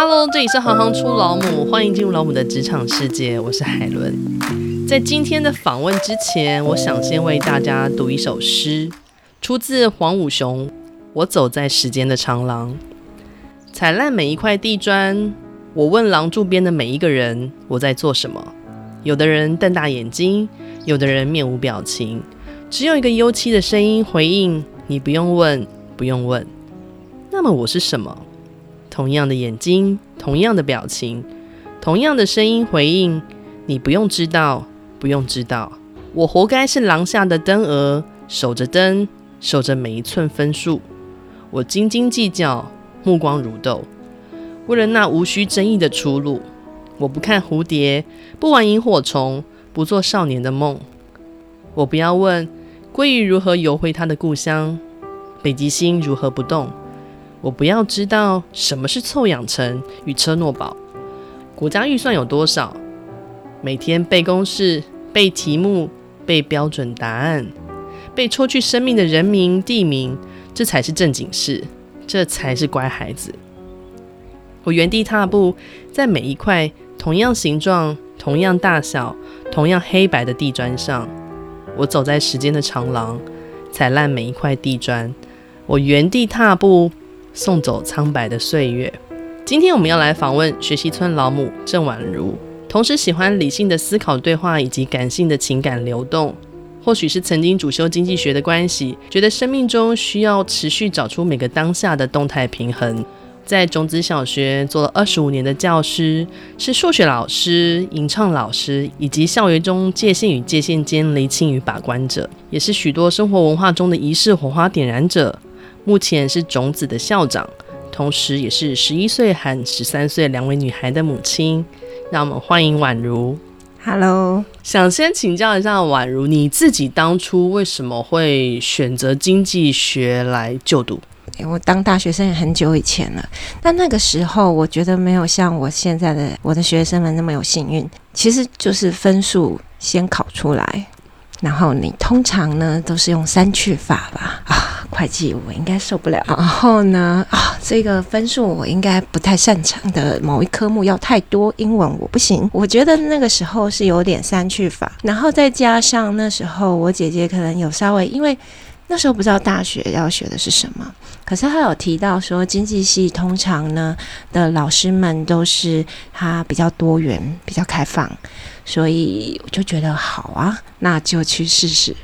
Hello，这里是行行出老母，欢迎进入老母的职场世界。我是海伦。在今天的访问之前，我想先为大家读一首诗，出自黄武雄。我走在时间的长廊，踩烂每一块地砖。我问廊柱边的每一个人，我在做什么？有的人瞪大眼睛，有的人面无表情，只有一个幽凄的声音回应：你不用问，不用问。那么我是什么？同样的眼睛，同样的表情，同样的声音回应，你不用知道，不用知道。我活该是廊下的灯蛾，守着灯，守着每一寸分数。我斤斤计较，目光如豆，为了那无需争议的出路。我不看蝴蝶，不玩萤火虫，不做少年的梦。我不要问鲑鱼如何游回它的故乡，北极星如何不动。我不要知道什么是臭氧层与车诺堡，国家预算有多少？每天背公式、背题目、背标准答案，背抽去生命的人名地名，这才是正经事，这才是乖孩子。我原地踏步，在每一块同样形状、同样大小、同样黑白的地砖上，我走在时间的长廊，踩烂每一块地砖。我原地踏步。送走苍白的岁月。今天我们要来访问学习村老母郑婉如，同时喜欢理性的思考对话以及感性的情感流动。或许是曾经主修经济学的关系，觉得生命中需要持续找出每个当下的动态平衡。在种子小学做了二十五年的教师，是数学老师、吟唱老师，以及校园中界限与界限间厘清与把关者，也是许多生活文化中的仪式火花点燃者。目前是种子的校长，同时也是十一岁和十三岁两位女孩的母亲。让我们欢迎宛如。Hello，想先请教一下宛如，你自己当初为什么会选择经济学来就读？我当大学生也很久以前了，但那个时候我觉得没有像我现在的我的学生们那么有幸运。其实就是分数先考出来，然后你通常呢都是用三去法吧啊。会计我应该受不了，然后呢啊，这个分数我应该不太擅长的某一科目要太多，英文我不行。我觉得那个时候是有点三去法，然后再加上那时候我姐姐可能有稍微，因为那时候不知道大学要学的是什么，可是她有提到说经济系通常呢的老师们都是他比较多元、比较开放，所以我就觉得好啊，那就去试试。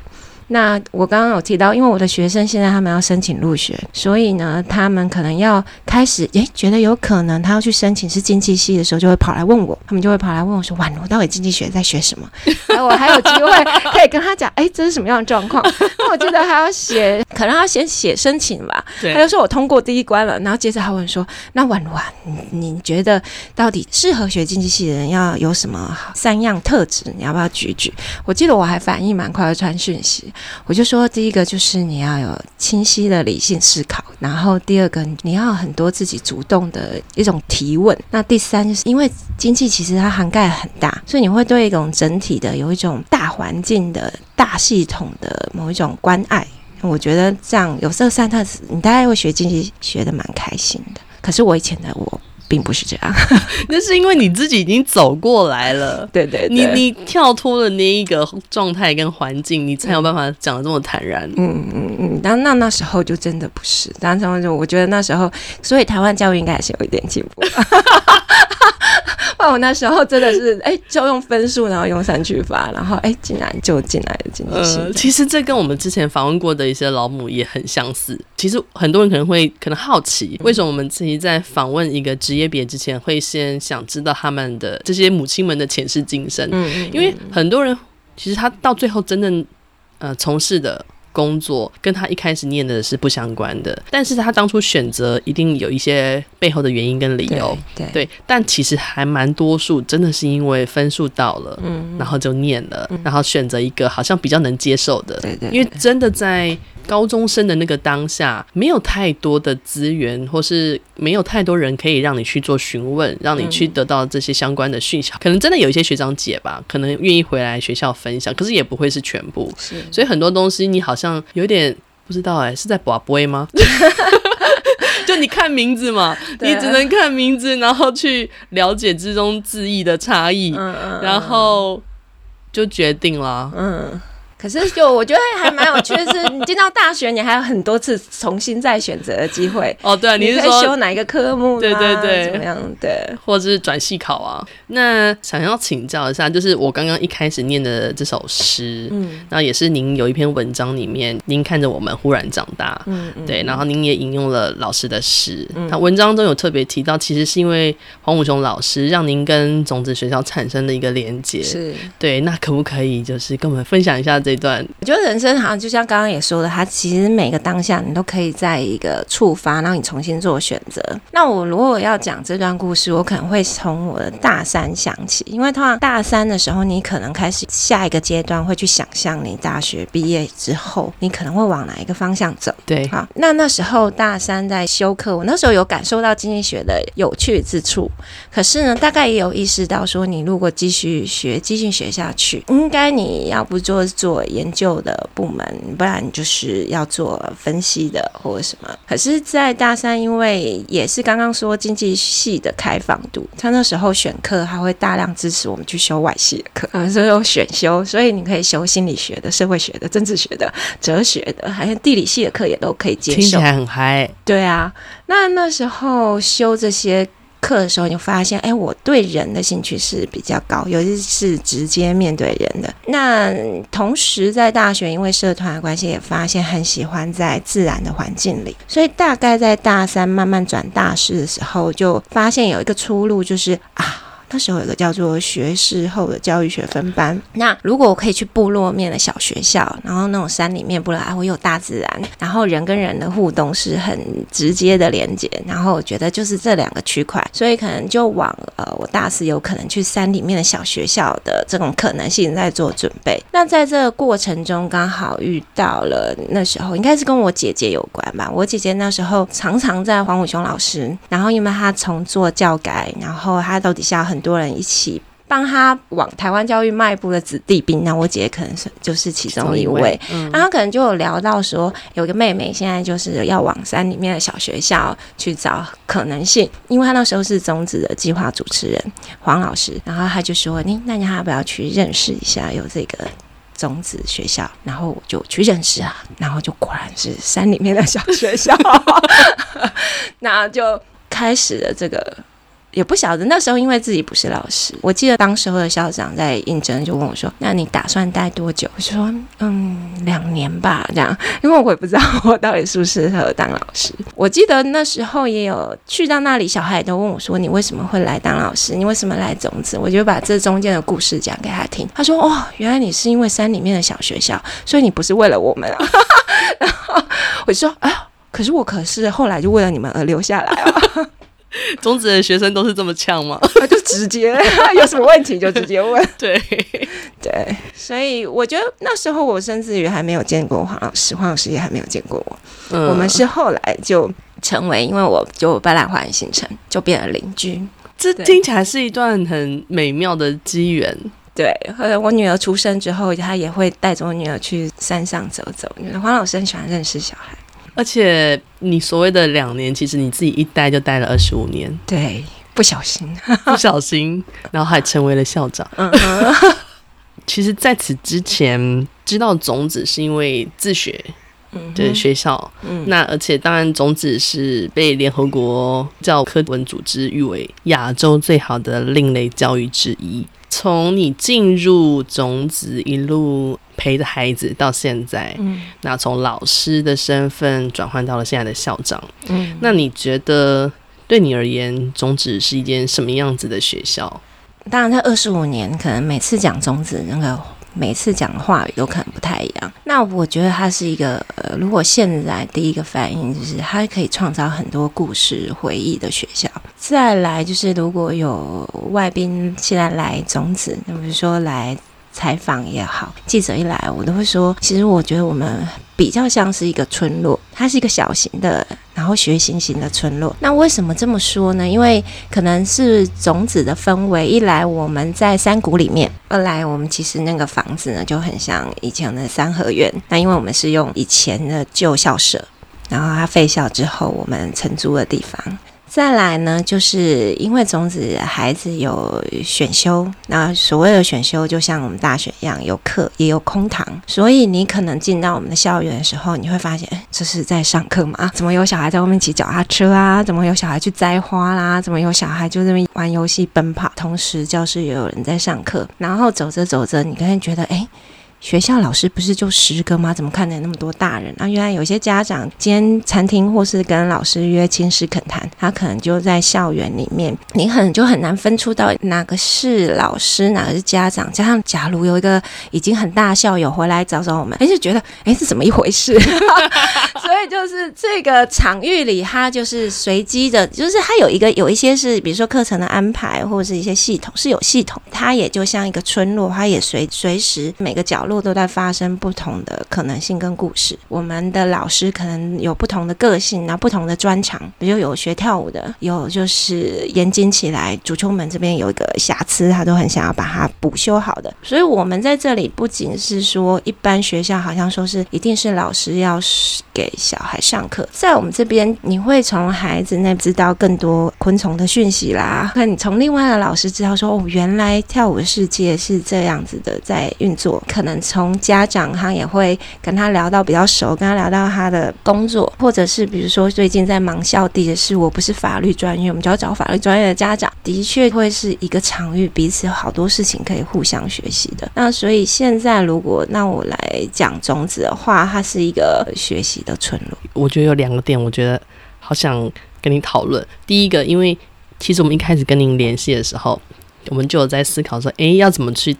那我刚刚有提到，因为我的学生现在他们要申请入学，所以呢，他们可能要开始诶，觉得有可能他要去申请是经济系的时候，就会跑来问我，他们就会跑来问我说：“婉如，到底经济学在学什么？” 然后我还有机会可以跟他讲：“诶，这是什么样的状况？”那我觉得还要写，可能要先写申请吧。他就说我通过第一关了，然后接着他问说：“那婉如啊，你你觉得到底适合学经济系的人要有什么三样特质？你要不要举举？”我记得我还反应蛮快的传讯息。我就说，第一个就是你要有清晰的理性思考，然后第二个你要很多自己主动的一种提问。那第三就是因为经济其实它涵盖很大，所以你会对一种整体的有一种大环境的大系统的某一种关爱。我觉得这样有这三特质，你大概会学经济学的蛮开心的。可是我以前的我。并不是这样，那是因为你自己已经走过来了。对 对，对，你你跳脱了那一个状态跟环境，你才有办法讲的这么坦然。嗯嗯嗯，但那那时候就真的不是，当时就我觉得那时候，所以台湾教育应该还是有一点进步。那 我那时候真的是，哎、欸，就用分数，然后用三去法，然后哎，进、欸、来就进来了经济系。呃，其实这跟我们之前访问过的一些老母也很相似。其实很多人可能会可能好奇，为什么我们自己在访问一个职业别之前，会先想知道他们的这些母亲们的前世今生？嗯，嗯，嗯，因为很多人其实他到最后真正呃从事的。工作跟他一开始念的是不相关的，但是他当初选择一定有一些背后的原因跟理由，对，对，对，但其实还蛮多数真的是因为分数到了，嗯，然后就念了，嗯，然后选择一个好像比较能接受的，对对，因为真的在。高中生的那个当下，没有太多的资源，或是没有太多人可以让你去做询问，让你去得到这些相关的讯息。可能真的有一些学长姐吧，可能愿意回来学校分享，可是也不会是全部。是，所以很多东西你好像有点不知道，哎，是在博杯吗？就你看名字嘛，你只能看名字，然后去了解之中字义的差异，嗯嗯，然后就决定了，嗯。可是，就我觉得还蛮有趣的是，你进到大学，你还有很多次重新再选择的机会。哦，对，你是说修哪一个科目？对对对，怎么样？对，或者是转系考啊？那想要请教一下，就是我刚刚一开始念的这首诗，嗯，然后也是您有一篇文章里面，您看着我们忽然长大，嗯嗯，对，然后您也引用了老师的诗，嗯，那文章中有特别提到，其实是因为黄武雄老师让您跟种子学校产生了一个连接，是对，那可不可以就是跟我们分享一下？这段我觉得人生好像就像刚刚也说的，它其实每个当下你都可以在一个触发，然后你重新做选择。那我如果要讲这段故事，我可能会从我的大三想起，因为通常大三的时候，你可能开始下一个阶段会去想象你大学毕业之后，你可能会往哪一个方向走。对，好，那那时候大三在修课，我那时候有感受到经济学的有趣之处，可是呢，大概也有意识到说，你如果继续学，继续学下去，应该你要不做做。做研究的部门，不然就是要做分析的或者什么。可是，在大三，因为也是刚刚说经济系的开放度，他那时候选课还会大量支持我们去修外系的课，啊，所以有选修，所以你可以修心理学的、社会学的、政治学的、哲学的，好像地理系的课也都可以接受。听起来很嗨。对啊，那那时候修这些。课的时候，你就发现，哎，我对人的兴趣是比较高，尤其是直接面对人的。那同时在大学，因为社团的关系，也发现很喜欢在自然的环境里。所以大概在大三慢慢转大四的时候，就发现有一个出路，就是啊。那时候有个叫做学士后的教育学分班。那如果我可以去部落面的小学校，然后那种山里面，不然还有大自然，然后人跟人的互动是很直接的连接。然后我觉得就是这两个区块，所以可能就往呃，我大四有可能去山里面的小学校的这种可能性在做准备。那在这个过程中，刚好遇到了那时候应该是跟我姐姐有关吧。我姐姐那时候常常在黄武雄老师，然后因为她从做教改，然后她到底下很。很多人一起帮他往台湾教育迈步的子弟兵，那我姐姐可能是就是其中一位。然后可能就有聊到说，有个妹妹现在就是要往山里面的小学校去找可能性，因为她那时候是种子的计划主持人黄老师，然后他就说：“你那你要不要去认识一下有这个种子学校？”然后我就去认识啊，然后就果然是山里面的小学校，那就开始了这个。也不晓得那时候，因为自己不是老师，我记得当时候的校长在应征，就问我说：“那你打算待多久？”我说：“嗯，两年吧。”这样，因为我也不知道我到底适不适合当老师。我记得那时候也有去到那里，小孩都问我说：“你为什么会来当老师？你为什么来种子？”我就把这中间的故事讲给他听。他说：“哦，原来你是因为山里面的小学校，所以你不是为了我们啊。”然后我就说：“啊，可是我可是后来就为了你们而留下来啊。” 种子的学生都是这么呛吗？就直接 有什么问题就直接问。对对，所以我觉得那时候我甚至于还没有见过黄老师，黄老师也还没有见过我。嗯、我们是后来就成为，因为我就搬来花莲新城，就变了邻居。这听起来是一段很美妙的机缘。对，后来我女儿出生之后，她也会带着我女儿去山上走走。黄老师很喜欢认识小孩。而且你所谓的两年，其实你自己一待就待了二十五年。对，不小心，不小心，然后还成为了校长。嗯，其实在此之前知道种子是因为自学对学校。嗯，那而且当然种子是被联合国教科文组织誉为亚洲最好的另类教育之一。从你进入种子一路。陪着孩子到现在，嗯，那从老师的身份转换到了现在的校长，嗯，那你觉得对你而言，中子是一间什么样子的学校？当然，在二十五年，可能每次讲中子，那个每次讲的话语都可能不太一样。那我觉得它是一个，呃，如果现在第一个反应就是它可以创造很多故事回忆的学校。再来就是如果有外宾现在来种子，那比如说来。采访也好，记者一来，我都会说，其实我觉得我们比较像是一个村落，它是一个小型的，然后学习型的村落。那为什么这么说呢？因为可能是种子的氛围，一来我们在山谷里面，二来我们其实那个房子呢就很像以前的三合院。那因为我们是用以前的旧校舍。然后它废校之后，我们承租的地方。再来呢，就是因为种子孩子有选修，那所谓的选修就像我们大学一样，有课也有空堂，所以你可能进到我们的校园的时候，你会发现，哎，这是在上课吗？怎么有小孩在外面骑脚踏车啊？怎么有小孩去摘花啦？怎么有小孩就这么玩游戏奔跑？同时教室也有人在上课，然后走着走着，你可能觉得，哎。学校老师不是就十个吗？怎么看见那么多大人啊？原来有些家长兼餐厅或是跟老师约亲师恳谈，他可能就在校园里面，你很就很难分出到哪个是老师，哪个是家长。加上假如有一个已经很大校友回来找找我们，哎，就觉得哎是怎么一回事？所以就是这个场域里，它就是随机的，就是它有一个有一些是比如说课程的安排或者是一些系统是有系统，它也就像一个村落，它也随随时每个角落。都在发生不同的可能性跟故事。我们的老师可能有不同的个性，然后不同的专长，比如有学跳舞的，有就是严谨起来，主修门这边有一个瑕疵，他都很想要把它补修好的。所以，我们在这里不仅是说一般学校，好像说是一定是老师要给小孩上课，在我们这边，你会从孩子那知道更多昆虫的讯息啦。那你从另外的老师知道说，哦，原来跳舞的世界是这样子的在运作，可能。从家长，他也会跟他聊到比较熟，跟他聊到他的工作，或者是比如说最近在忙校地的事，我不是法律专业，我们就要找法律专业的家长，的确会是一个场域，彼此有好多事情可以互相学习的。那所以现在如果那我来讲种子的话，它是一个学习的村落。我觉得有两个点，我觉得好想跟你讨论。第一个，因为其实我们一开始跟您联系的时候，我们就有在思考说，诶，要怎么去。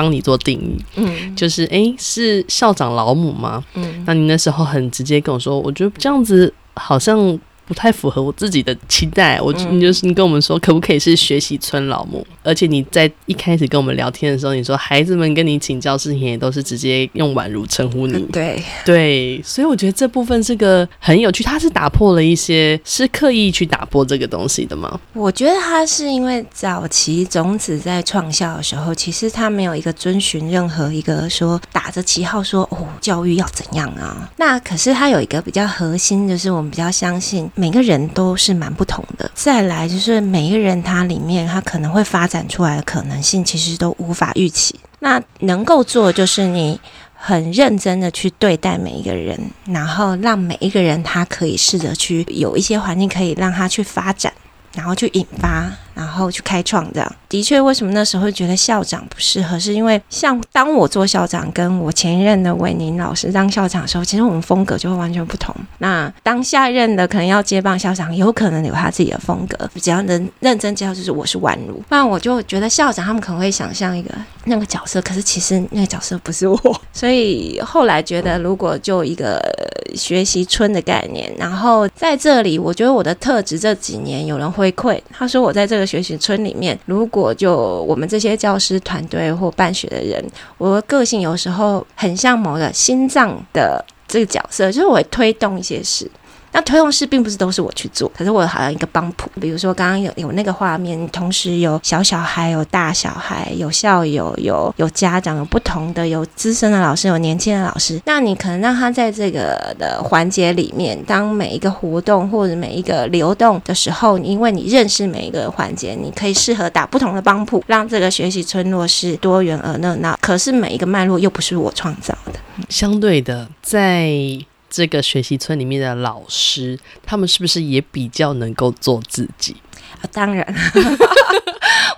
帮你做定义，嗯，就是诶、欸，是校长老母吗？嗯，那你那时候很直接跟我说，我觉得这样子好像。不太符合我自己的期待，我你就是你跟我们说，可不可以是学习村老母？而且你在一开始跟我们聊天的时候，你说孩子们跟你请教事情也都是直接用宛如称呼你，对对，所以我觉得这部分是个很有趣，他是打破了一些，是刻意去打破这个东西的吗？我觉得他是因为早期种子在创校的时候，其实他没有一个遵循任何一个说打着旗号说哦教育要怎样啊，那可是他有一个比较核心，就是我们比较相信。每个人都是蛮不同的。再来就是每一个人他里面他可能会发展出来的可能性，其实都无法预期。那能够做就是你很认真的去对待每一个人，然后让每一个人他可以试着去有一些环境可以让他去发展，然后去引发。然后去开创这样，的确，为什么那时候觉得校长不适合？是因为像当我做校长，跟我前一任的韦宁老师当校长的时候，其实我们风格就会完全不同。那当下一任的可能要接棒校长，有可能有他自己的风格，只要能认真接，就是我是宛如。不然我就觉得校长他们可能会想象一个那个角色，可是其实那个角色不是我。所以后来觉得，如果就一个学习村的概念，然后在这里，我觉得我的特质这几年有人回馈，他说我在这个。学习村里面，如果就我们这些教师团队或办学的人，我的个性有时候很像某个心脏的这个角色，就是我会推动一些事。那推动式并不是都是我去做，可是我好像一个帮浦。比如说刚刚有有那个画面，同时有小小孩、有大小孩、有校友、有有家长、有不同的、有资深的老师、有年轻的老师。那你可能让他在这个的环节里面，当每一个活动或者每一个流动的时候，因为你认识每一个环节，你可以适合打不同的帮浦，让这个学习村落是多元而热闹。可是每一个脉络又不是我创造的，相对的在。这个学习村里面的老师，他们是不是也比较能够做自己？啊，当然。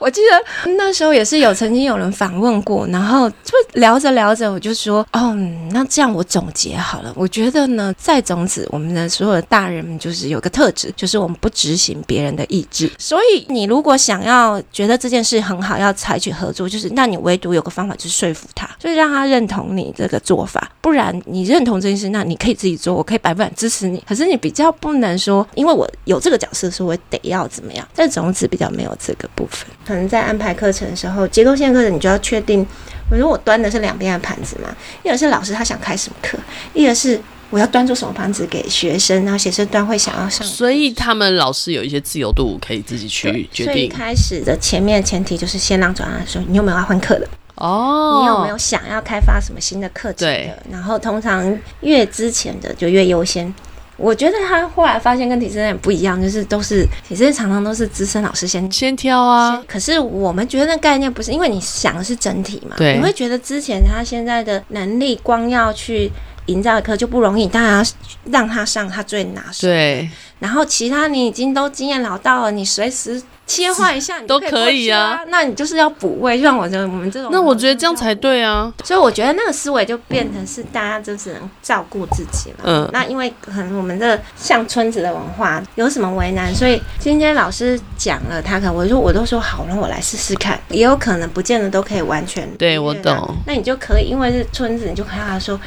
我记得那时候也是有曾经有人访问过，然后就聊着聊着，我就说，哦，那这样我总结好了。我觉得呢，在种籽，我们的所有的大人们就是有个特质，就是我们不执行别人的意志。所以你如果想要觉得这件事很好，要采取合作，就是那你唯独有个方法，就是说服他，就是让他认同你这个做法。不然你认同这件事，那你可以自己做，我可以百分百支持你。可是你比较不能说，因为我有这个角色，所以我得要怎么样？在种子比较没有这个部分。可能在安排课程的时候，结构性课程你就要确定，比如说我端的是两边的盘子嘛，一个是老师他想开什么课，一个是我要端出什么盘子给学生，然后学生端会想要上。所以他们老师有一些自由度，可以自己去决定。所以开始的前面的前提就是先让转案说，你有没有要换课的？哦，你有没有想要开发什么新的课程的？对。然后通常越之前的就越优先。我觉得他后来发现跟体制内不一样，就是都是体制内常常都是资深老师先先挑啊。可是我们觉得那概念不是，因为你想的是整体嘛。对。你会觉得之前他现在的能力，光要去营造的课就不容易，当然要让他上他最拿手。对。然后其他你已经都经验老道了，你随时。切换一下你都可以啊，那你就是要补位，就像我觉得我们这种。那我觉得这样才对啊，所以我觉得那个思维就变成是大家就只能照顾自己嘛。嗯，那因为可能我们的像村子的文化有什么为难，所以今天老师讲了，他可能我说我都说好，那我来试试看，也有可能不见得都可以完全。对，我懂。那你就可以，因为是村子，你就看他说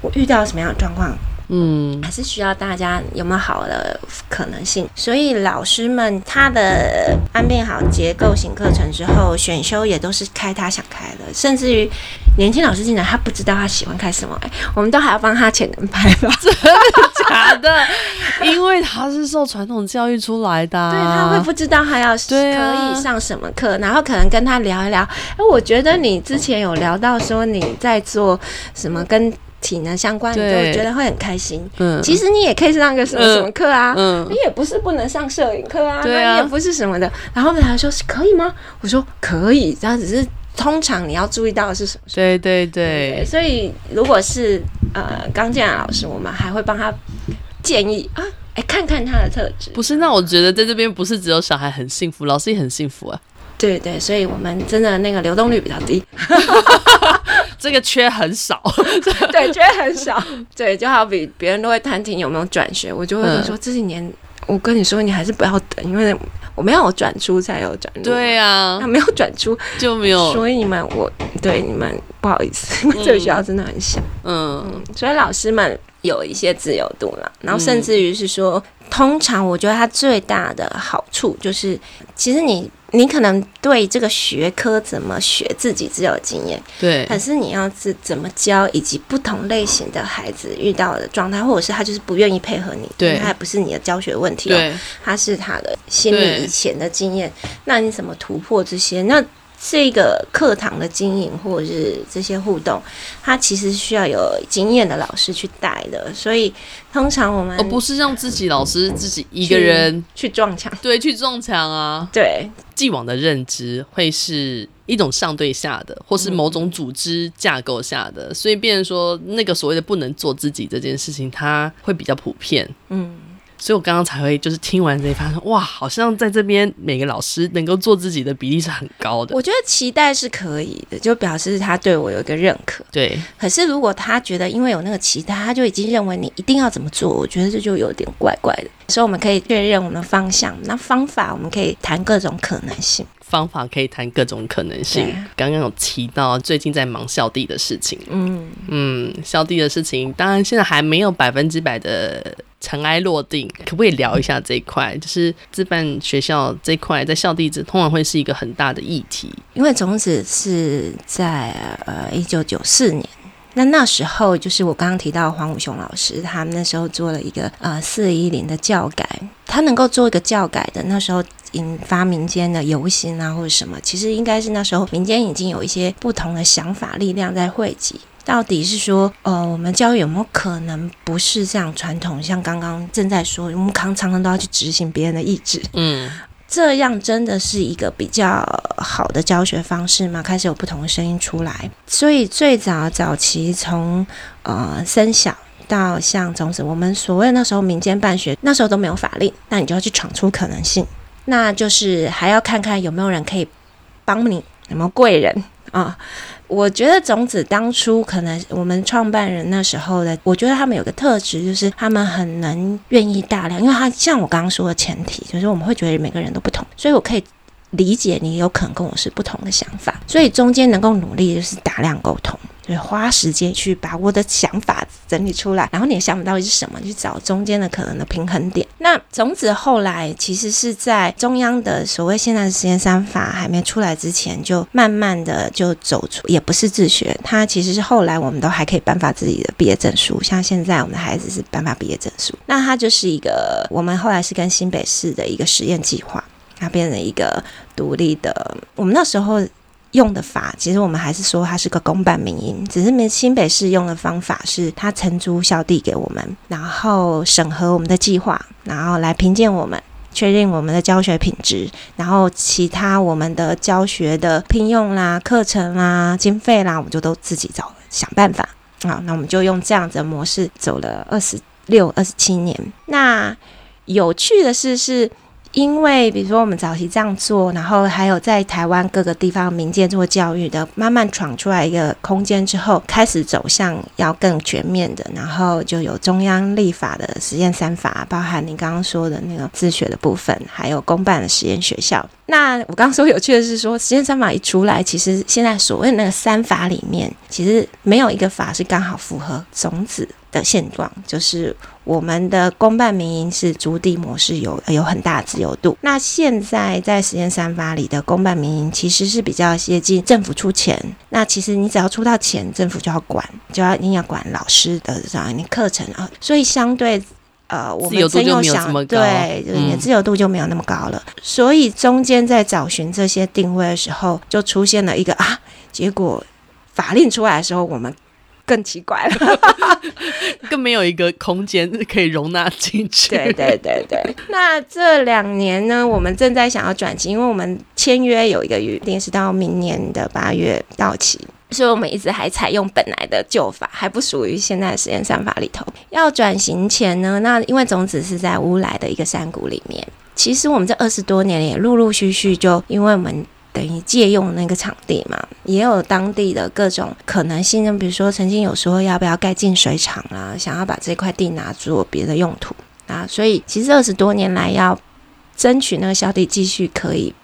我遇到什么样的状况。嗯，还是需要大家有没有好的可能性？所以老师们他的安排好结构型课程之后，选修也都是开他想开的，甚至于年轻老师进来，他不知道他喜欢开什么，哎，我们都还要帮他潜能拍吧？真的 假的？因为他是受传统教育出来的，对，他会不知道他要可以上什么课，然后可能跟他聊一聊。哎，我觉得你之前有聊到说你在做什么跟。体能相关，你就觉得会很开心。嗯，其实你也可以上个什么什么课啊，嗯，你也不是不能上摄影课啊，对也不是什么的。然后他说是可以吗？我说可以，然后只是通常你要注意到的是什么？对对对，对。所以如果是呃刚进来的老师，我们还会帮他建议啊，哎，看看他的特质。不是，那我觉得在这边不是只有小孩很幸福，老师也很幸福啊。对对，所以我们真的那个流动率比较低。这个缺很少，对，缺很少，对，就好比别人都会探听有没有转学，我就会说、嗯、这几年，我跟你说，你还是不要等，因为我们要有转出才有转入，对呀、啊，他没有转出就没有，所以你们我对你们不好意思，因为这个学校真的很小，嗯，嗯，所以老师们有一些自由度了，然后甚至于是说，嗯、通常我觉得它最大的好处就是，其实你。你可能对这个学科怎么学自己只有经验，对。可是你要是怎么教，以及不同类型的孩子遇到的状态，或者是他就是不愿意配合你，对，他也不是你的教学问题，对，他是他的心理以前的经验。那你怎么突破这些？那这个课堂的经营或者是这些互动，它其实需要有经验的老师去带的。所以通常我们而不是让自己老师自己一个人去，去撞墙，对，去撞墙啊，对。既往的认知会是一种上对下的，或是某种组织架构下的，所以变成说那个所谓的不能做自己这件事情，它会比较普遍。嗯，所以我刚刚才会就是听完这一番，哇，好像在这边每个老师能够做自己的比例是很高的。我觉得期待是可以的，就表示他对我有一个认可。对，可是如果他觉得因为有那个期待，他就已经认为你一定要怎么做，我觉得这就有点怪怪的。所以我们可以确认我们的方向，那方法我们可以谈各种可能性。方法可以谈各种可能性。刚刚有提到最近在忙校地的事情，嗯嗯，校地的事情，当然现在还没有百分之百的尘埃落定，可不可以聊一下这一块？就是自办学校这一块，在校地址通常会是一个很大的议题，因为种子是在呃一九九四年。那那时候就是我刚刚提到黄武雄老师，他们那时候做了一个呃四一零的教改，他能够做一个教改的，那时候引发民间的游行啊或者什么，其实应该是那时候民间已经有一些不同的想法力量在汇集，到底是说呃我们教育有没有可能不是这样传统，像刚刚正在说，我们常常都要去执行别人的意志，嗯。这样真的是一个比较好的教学方式吗？开始有不同的声音出来，所以最早早期从呃生小到像种子，我们所谓那时候民间办学，那时候都没有法令，那你就要去闯出可能性，那就是还要看看有没有人可以帮你，有没有贵人啊。我觉得种子当初可能我们创办人那时候的，我觉得他们有个特质，就是他们很能愿意大量，因为他像我刚刚说的前提，就是我们会觉得每个人都不同，所以我可以理解你有可能跟我是不同的想法，所以中间能够努力就是大量沟通。对，花时间去把我的想法整理出来，然后你的想不到底是什么？去找中间的可能的平衡点。那种子后来其实是在中央的所谓现在的实验三法还没出来之前，就慢慢的就走出，也不是自学，它其实是后来我们都还可以颁发自己的毕业证书，像现在我们的孩子是颁发毕业证书，那它就是一个我们后来是跟新北市的一个实验计划，它变成一个独立的，我们那时候。用的法，其实我们还是说它是个公办民营，只是新北市用的方法是他承租校地给我们，然后审核我们的计划，然后来评鉴我们，确认我们的教学品质，然后其他我们的教学的聘用啦、课程啦、经费啦，我们就都自己找想办法。好，那我们就用这样子的模式走了二十六、二十七年。那有趣的是是。因为比如说我们早期这样做，然后还有在台湾各个地方民间做教育的，慢慢闯出来一个空间之后，开始走向要更全面的，然后就有中央立法的实验三法，包含你刚刚说的那个自学的部分，还有公办的实验学校。那我刚刚说有趣的是说，实验三法一出来，其实现在所谓那个三法里面，其实没有一个法是刚好符合种子的现状，就是。我们的公办民营是租地模式有，有有很大自由度。那现在在实验三法里的公办民营其实是比较接近政府出钱。那其实你只要出到钱，政府就要管，就要一定要管老师的这样你课程啊。所以相对呃，我们真有想对，就是你的自由度就没有那么高了。嗯、所以中间在找寻这些定位的时候，就出现了一个啊，结果法令出来的时候，我们。更奇怪了，更没有一个空间可以容纳进去。对对对对。那这两年呢，我们正在想要转型，因为我们签约有一个预定是到明年的八月到期，所以我们一直还采用本来的旧法，还不属于现在的实验算法里头。要转型前呢，那因为种子是在乌来的一个山谷里面，其实我们这二十多年也陆陆续续就因为我们。等于借用那个场地嘛，也有当地的各种可能性。就比如说，曾经有说要不要盖净水厂啊，想要把这块地拿做别的用途啊。所以，其实二十多年来要争取那个校地继续可以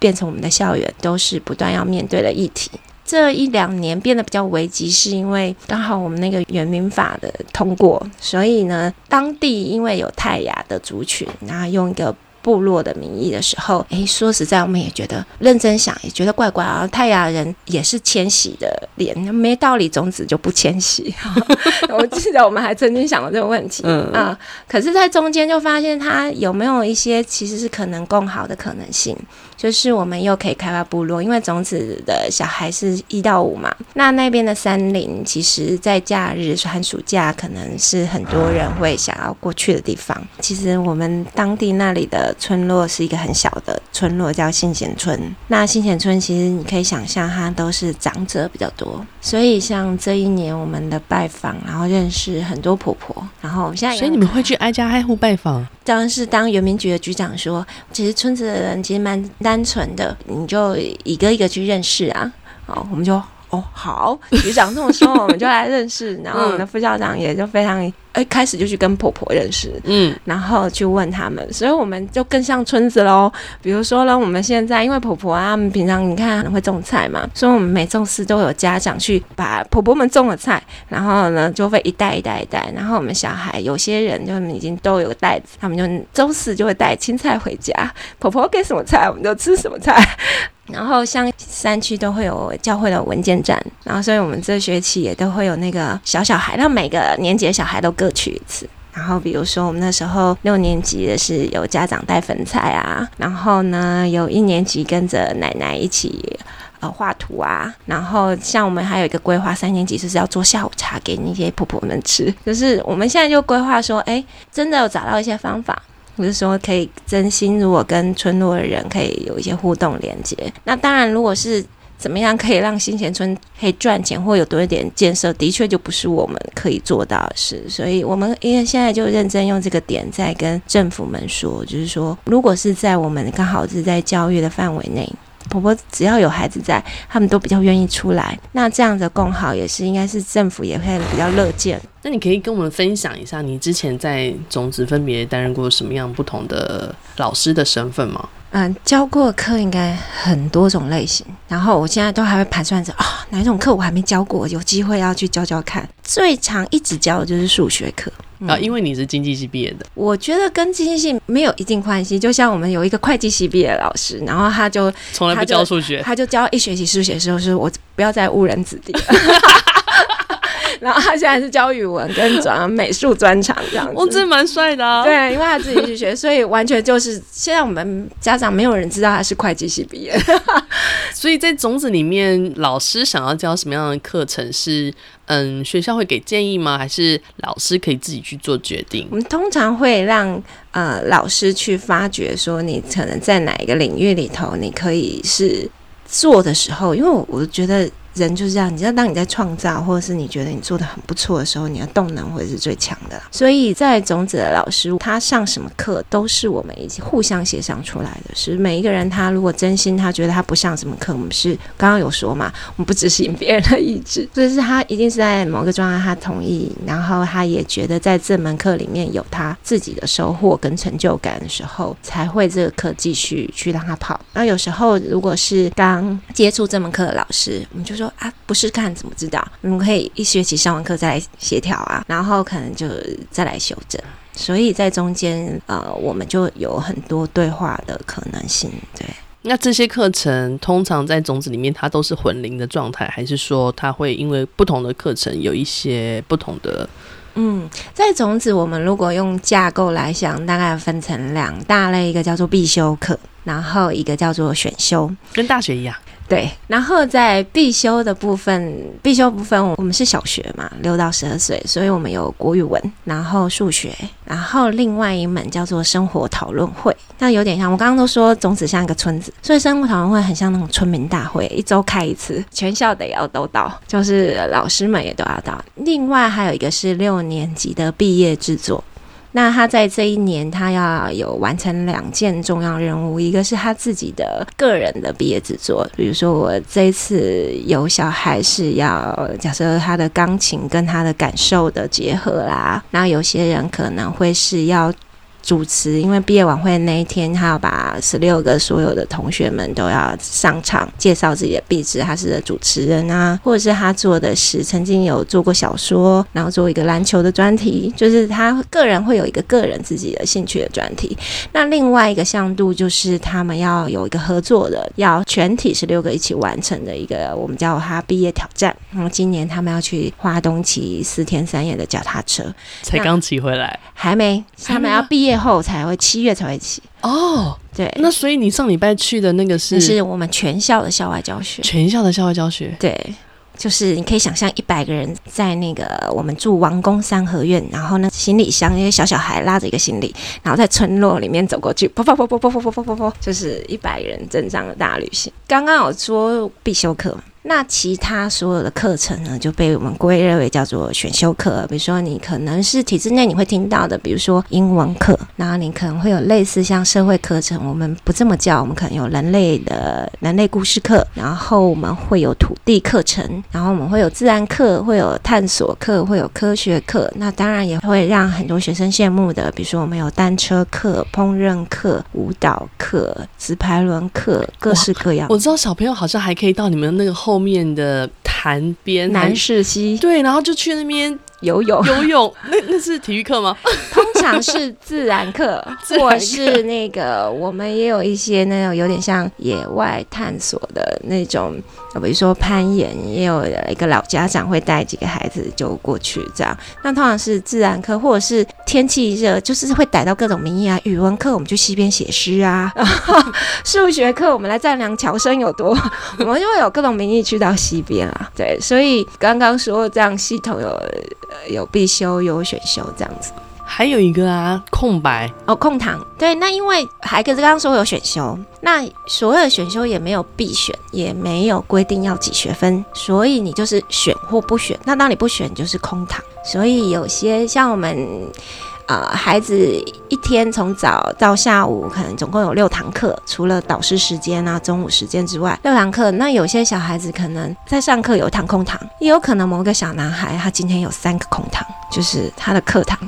变成我们的校园，都是不断要面对的议题。这一两年变得比较危急，是因为刚好我们那个原民法的通过，所以呢，当地因为有泰雅的族群，然后用一个。部落的名义的时候，诶，说实在，我们也觉得认真想，也觉得怪怪啊。泰雅人也是迁徙的脸，没道理种子就不迁徙。我记得我们还曾经想过这个问题，嗯啊，可是，在中间就发现它有没有一些其实是可能更好的可能性。就是我们又可以开发部落，因为种子的小孩是一到五嘛。那那边的山林，其实在假日寒暑假，可能是很多人会想要过去的地方。其实我们当地那里的村落是一个很小的村落，叫新贤村。那新贤村其实你可以想象，它都是长者比较多。所以像这一年我们的拜访，然后认识很多婆婆，然后现在所以你们会去挨家挨户拜访？当然是当原民局的局长说，其实村子的人其实蛮单纯的，你就一个一个去认识啊。好，我们就哦好，局长这么说，我们就来认识。然后我们的副校长也就非常。一开始就去跟婆婆认识，嗯，然后去问他们，所以我们就更像村子喽。比如说呢，我们现在因为婆婆啊，他们平常你看会种菜嘛，所以我们每种事都有家长去把婆婆们种的菜，然后呢就会一袋一袋一袋。然后我们小孩有些人就已经都有袋子，他们就周四就会带青菜回家。婆婆给什么菜，我们就吃什么菜。然后像山区都会有教会的文件站，然后所以我们这学期也都会有那个小小孩，让每个年级的小孩都各去一次。然后比如说我们那时候六年级的是有家长带粉菜啊，然后呢有一年级跟着奶奶一起呃画图啊，然后像我们还有一个规划，三年级就是要做下午茶给那些婆婆们吃。就是我们现在就规划说，哎，真的有找到一些方法。不是说可以真心，如果跟村落的人可以有一些互动连接，那当然，如果是怎么样可以让新贤村可以赚钱或有多一点建设，的确就不是我们可以做到的事。所以，我们因为现在就认真用这个点在跟政府们说，就是说，如果是在我们刚好是在教育的范围内。婆婆只要有孩子在，他们都比较愿意出来。那这样的共好也是应该是政府也会比较乐见。那你可以跟我们分享一下，你之前在种子分别担任过什么样不同的老师的身份吗？嗯，教过课应该很多种类型。然后我现在都还会盘算着啊、哦，哪一种课我还没教过，有机会要去教教看。最常一直教的就是数学课。啊，因为你是经济系毕业的，我觉得跟经济系没有一定关系。就像我们有一个会计系毕业的老师，然后他就从来不教数学，他就教一学期数学的时候，说我不要再误人子弟了。然后他现在是教语文跟转美术专长这样子，我真的蛮帅的啊。对，因为他自己去学，所以完全就是现在我们家长没有人知道他是会计系毕业。所以在种子里面，老师想要教什么样的课程是？嗯，学校会给建议吗？还是老师可以自己去做决定？我们通常会让呃老师去发掘，说你可能在哪一个领域里头，你可以是做的时候，因为我觉得。人就是这样，你知道，当你在创造，或者是你觉得你做的很不错的时候，你的动能会是最强的。所以在种子的老师，他上什么课都是我们一起互相协商出来的。是每一个人，他如果真心，他觉得他不上什么课，我们是刚刚有说嘛，我们不执行别人的意志，所以是他一定是在某个状态他同意，然后他也觉得在这门课里面有他自己的收获跟成就感的时候，才会这个课继续去让他跑。那有时候如果是刚接触这门课的老师，我们就说。啊，不试看怎么知道？你们可以一学期上完课再来协调啊，然后可能就再来修正。所以在中间，呃，我们就有很多对话的可能性。对，那这些课程通常在种子里面，它都是混龄的状态，还是说它会因为不同的课程有一些不同的？嗯，在种子，我们如果用架构来想，大概分成两大类，一个叫做必修课，然后一个叫做选修，跟大学一样。对，然后在必修的部分，必修部分我们是小学嘛，六到十二岁，所以我们有国语文，然后数学，然后另外一门叫做生活讨论会，那有点像我刚刚都说种子像一个村子，所以生活讨论会很像那种村民大会，一周开一次，全校得要都到，就是老师们也都要到。另外还有一个是六年级的毕业制作。那他在这一年，他要有完成两件重要任务，一个是他自己的个人的毕业制作，比如说我这一次有小孩是要假设他的钢琴跟他的感受的结合啦，那有些人可能会是要。主持，因为毕业晚会那一天，他要把十六个所有的同学们都要上场介绍自己的壁纸，他是的主持人啊，或者是他做的是曾经有做过小说，然后做一个篮球的专题，就是他个人会有一个个人自己的兴趣的专题。那另外一个向度就是他们要有一个合作的，要全体十六个一起完成的一个，我们叫他毕业挑战。然后今年他们要去花东骑四天三夜的脚踏车，才刚骑回来，还没，他们要毕业。后才会七月才会起哦，对，那所以你上礼拜去的那个是是我们全校的校外教学，全校的校外教学，对，就是你可以想象一百个人在那个我们住王宫三合院，然后呢行李箱，因为小小孩拉着一个行李，然后在村落里面走过去，噗噗噗噗噗噗噗噗噗，就是一百人正常的大旅行。刚刚有说必修课。那其他所有的课程呢，就被我们归类为叫做选修课。比如说，你可能是体制内你会听到的，比如说英文课，然后你可能会有类似像社会课程，我们不这么叫，我们可能有人类的人类故事课，然后我们会有土地课程，然后我们会有自然课，会有探索课，会有科学课。那当然也会让很多学生羡慕的，比如说我们有单车课、烹饪课、舞蹈课、直排轮课，各式各样。我知道小朋友好像还可以到你们那个后。后面的潭边，南市溪，对，然后就去那边游泳。游泳，那 那是体育课吗？通 常是自然课，或是那个我们也有一些那种有点像野外探索的那种，比如说攀岩，也有一个老家长会带几个孩子就过去这样。那通常是自然课，或者是天气热，就是会逮到各种名义啊。语文课我们去溪边写诗啊，数学课我们来丈量桥身有多，我们就会有各种名义去到溪边啊。对，所以刚刚说这样系统有有必修有选修这样子。还有一个啊，空白哦，空堂。对，那因为孩子刚刚说有选修，那所有的选修也没有必选，也没有规定要几学分，所以你就是选或不选。那当你不选，就是空堂。所以有些像我们啊、呃，孩子一天从早到下午，可能总共有六堂课，除了导师时间啊、中午时间之外，六堂课。那有些小孩子可能在上课有一堂空堂，也有可能某个小男孩他今天有三个空堂，就是他的课堂。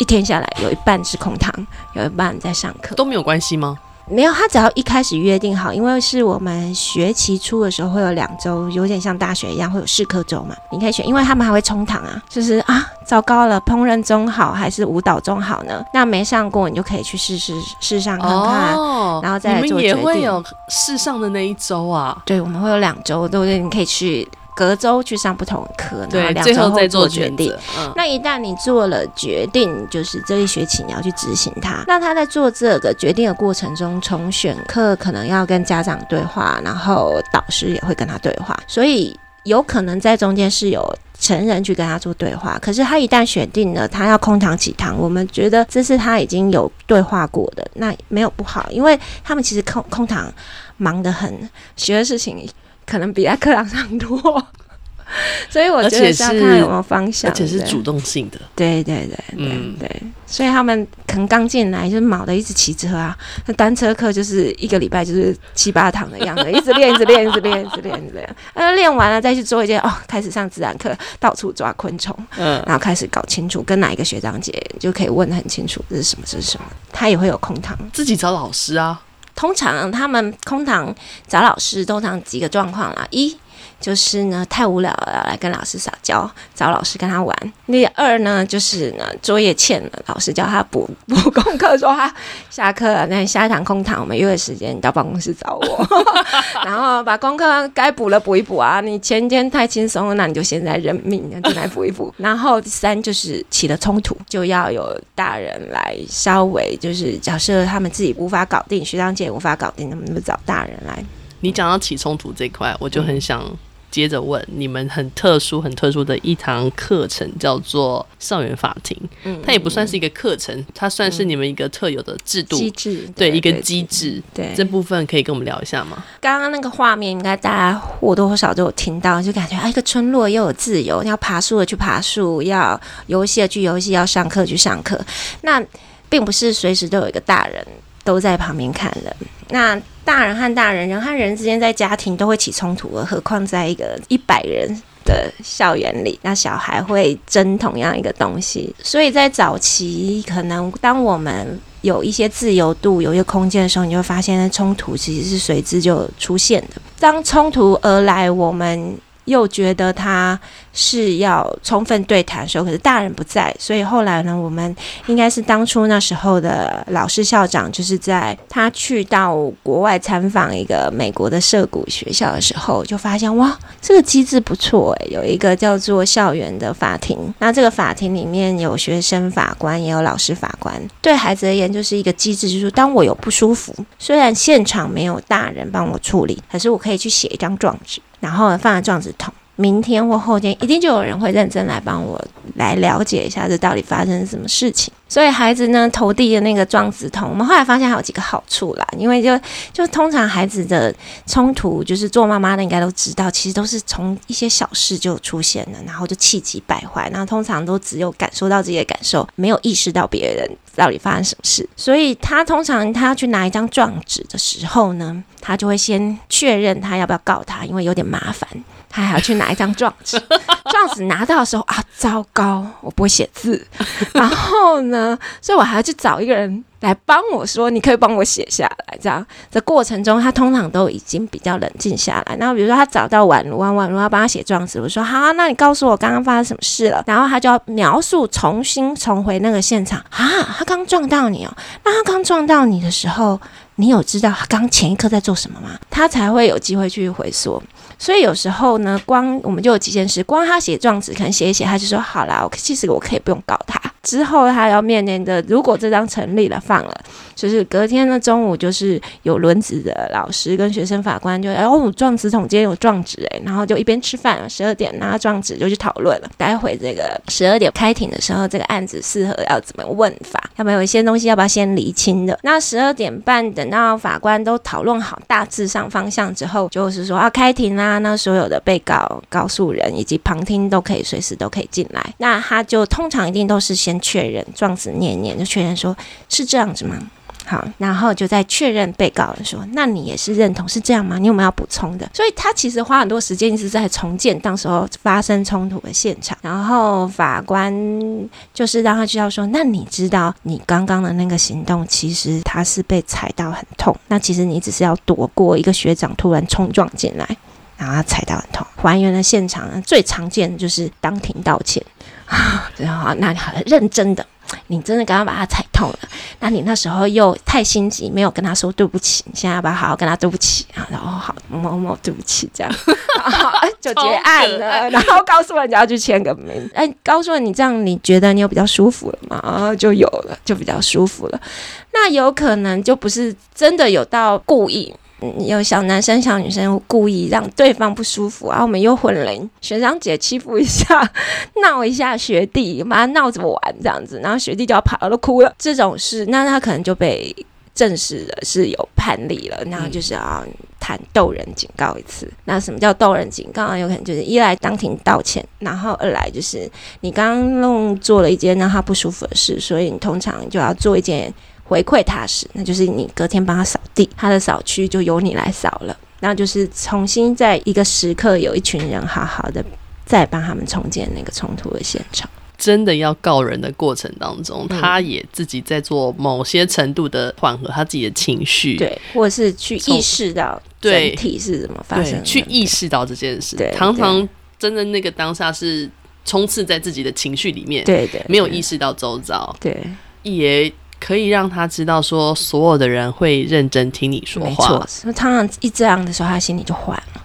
一天下来，有一半是空堂，有一半在上课，都没有关系吗？没有，他只要一开始约定好，因为是我们学期初的时候会有两周，有点像大学一样会有试课周嘛，你可以选，因为他们还会冲堂啊，就是啊，糟糕了，烹饪中好还是舞蹈中好呢？那没上过，你就可以去试试试上看看，哦、然后再来做决定。你们也会有试上的那一周啊？对，我们会有两周，对不对？你可以去。隔周去上不同的课，后两周再做决定。嗯、那一旦你做了决定，就是这一学期你要去执行它。那他在做这个决定的过程中，从选课可能要跟家长对话，然后导师也会跟他对话，所以有可能在中间是有成人去跟他做对话。可是他一旦选定了，他要空堂几堂，我们觉得这是他已经有对话过的，那没有不好，因为他们其实空空堂忙得很，学的事情可能比在课堂上多。所以我觉得是要看有没有方向，而且是主动性的。对对对，嗯对，对。所以他们可能刚进来就是卯的一直骑车啊，那单车课就是一个礼拜就是七八堂的样子，一直练，一直练，一直练，一直练，一直练。呃，练完了再去做一件哦，开始上自然课，到处抓昆虫，嗯，然后开始搞清楚跟哪一个学长姐就可以问得很清楚这是什么，这是什么。他也会有空堂，自己找老师啊。通常他们空堂找老师，通常几个状况啦，一。就是呢，太无聊了，来跟老师撒娇，找老师跟他玩。第二呢，就是呢，作业欠了，老师叫他补补功课，说他下课了，那下一堂空堂，我们约个时间，你到办公室找我，然后把功课该补了补一补啊。你前天太轻松了，那你就现在认命，进来补一补。然后第三就是起了冲突，就要有大人来稍微就是假设他们自己无法搞定，学长姐无法搞定，那么那么找大人来。你讲到起冲突这块，我就很想。接着问你们很特殊、很特殊的一堂课程，叫做校园法庭。嗯，它也不算是一个课程，它算是你们一个特有的制度机制，对，一个机制。对，这部分可以跟我们聊一下吗？刚刚那个画面，应该大家或多或少都有听到，就感觉啊，一个村落又有自由，要爬树的去爬树，要游戏的去游戏，要上课去上课。那并不是随时都有一个大人都在旁边看的。那大人和大人，人和人之间在家庭都会起冲突了，何况在一个一百人的校园里，那小孩会争同样一个东西。所以在早期，可能当我们有一些自由度、有一些空间的时候，你会发现，冲突其实是随之就出现的。当冲突而来，我们。又觉得他是要充分对谈的时候，可是大人不在，所以后来呢，我们应该是当初那时候的老师校长，就是在他去到国外参访一个美国的涉谷学校的时候，就发现哇，这个机制不错诶，有一个叫做校园的法庭，那这个法庭里面有学生法官，也有老师法官，对孩子而言就是一个机制，就是当我有不舒服，虽然现场没有大人帮我处理，可是我可以去写一张状纸。然后放在撞纸筒，明天或后天一定就有人会认真来帮我来了解一下这到底发生什么事情。所以孩子呢，投递的那个状纸通，我们后来发现还有几个好处啦，因为就就通常孩子的冲突，就是做妈妈的应该都知道，其实都是从一些小事就出现了，然后就气急败坏，然后通常都只有感受到自己的感受，没有意识到别人到底发生什么事。所以他通常他要去拿一张状纸的时候呢，他就会先确认他要不要告他，因为有点麻烦。他还要去拿一张状纸，状纸拿到的时候啊，糟糕，我不会写字，然后呢，所以我还要去找一个人来帮我说，你可以帮我写下来，这样。这过程中，他通常都已经比较冷静下来。那比如说他找到宛如，宛如要帮他写状纸，我说好啊，那你告诉我刚刚发生什么事了。然后他就要描述，重新重回那个现场啊，他刚撞到你哦，那他刚撞到你的时候，你有知道他刚前一刻在做什么吗？他才会有机会去回缩。所以有时候呢，光我们就有几件事，光他写状子，可能写一写，他就说好啦，我其实我可以不用告他。之后他要面临的，如果这张成立了放了，就是隔天的中午，就是有轮值的老师跟学生法官就，哦，状纸筒今天有撞纸哎，然后就一边吃饭，十二点拿状纸就去讨论了。待会这个十二点开庭的时候，这个案子适合要怎么问法？要不要有一些东西要不要先厘清的？那十二点半等到法官都讨论好大致上方向之后，就是说啊开庭啦。那所有的被告、告诉人以及旁听都可以随时都可以进来。那他就通常一定都是先。先确认状子念念，就确认说是这样子吗？好，然后就再确认被告人说，那你也是认同是这样吗？你有没有要补充的？所以他其实花很多时间一直在重建当时候发生冲突的现场。然后法官就是让他知道说，那你知道你刚刚的那个行动，其实他是被踩到很痛。那其实你只是要躲过一个学长突然冲撞进来，然后他踩到很痛。还原了现场最常见的就是当庭道歉。然后，那你好了，认真的你真的刚刚把他踩痛了，那你那时候又太心急，没有跟他说对不起，你现在要不要好好跟他对不起啊？然后好某某对不起这样，就结案了，然后告诉人家要去签个名，哎，告诉你这样你觉得你有比较舒服了吗？然后就有了，就比较舒服了。那有可能就不是真的有到故意。有小男生、小女生故意让对方不舒服，然后我们又混龄，学长姐欺负一下，闹一下学弟，把他闹着玩这样子，然后学弟就要跑了，都哭了。这种事，那他可能就被证实了是有判例了，然后就是要谈逗人警告一次。那什么叫逗人警告？有可能就是一来当庭道歉，然后二来就是你刚刚弄做了一件让他不舒服的事，所以你通常就要做一件。回馈他时，那就是你隔天帮他扫地，他的扫区就由你来扫了。然后就是重新在一个时刻，有一群人好好的再帮他们重建那个冲突的现场。真的要告人的过程当中，嗯、他也自己在做某些程度的缓和他自己的情绪，对，或者是去意识到整体是怎么发生，去意识到这件事。对，常常真的那个当下是冲刺在自己的情绪里面，对对，没有意识到周遭，对，也。可以让他知道，说所有的人会认真听你说话。没错，他常常一这样的时候，他心里就缓了。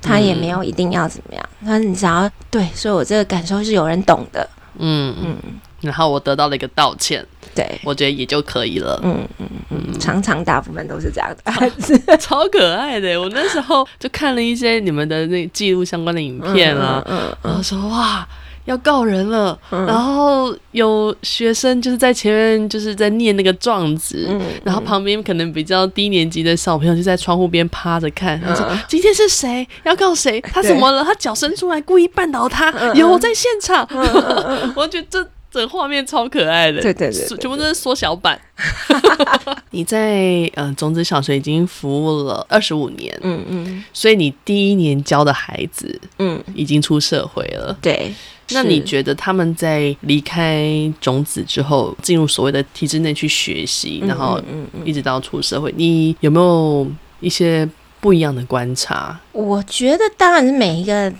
他也没有一定要怎么样，他、嗯、你只要对，所以我这个感受是有人懂的。嗯嗯。然后我得到了一个道歉，对，我觉得也就可以了。嗯嗯嗯，常常大部分都是这样的，超可爱的。我那时候就看了一些你们的那记录相关的影片啊，嗯，嗯，嗯，然后说哇。要告人了，嗯、然后有学生就是在前面就是在念那个状子，嗯、然后旁边可能比较低年级的小朋友就在窗户边趴着看，他、嗯、说今天是谁？要告谁？他怎么了？他脚伸出来故意绊倒他？嗯、有我在现场，嗯、我觉得这整画面超可爱的，对对对，对，全部都是缩小版。你在嗯、呃、种子小学已经服务了二十五年，嗯嗯，所以你第一年教的孩子，嗯，已经出社会了，对。那你觉得他们在离开种子之后，进入所谓的体制内去学习，然后一直到出社会，你有没有一些不一样的观察？我觉得当然是每一个。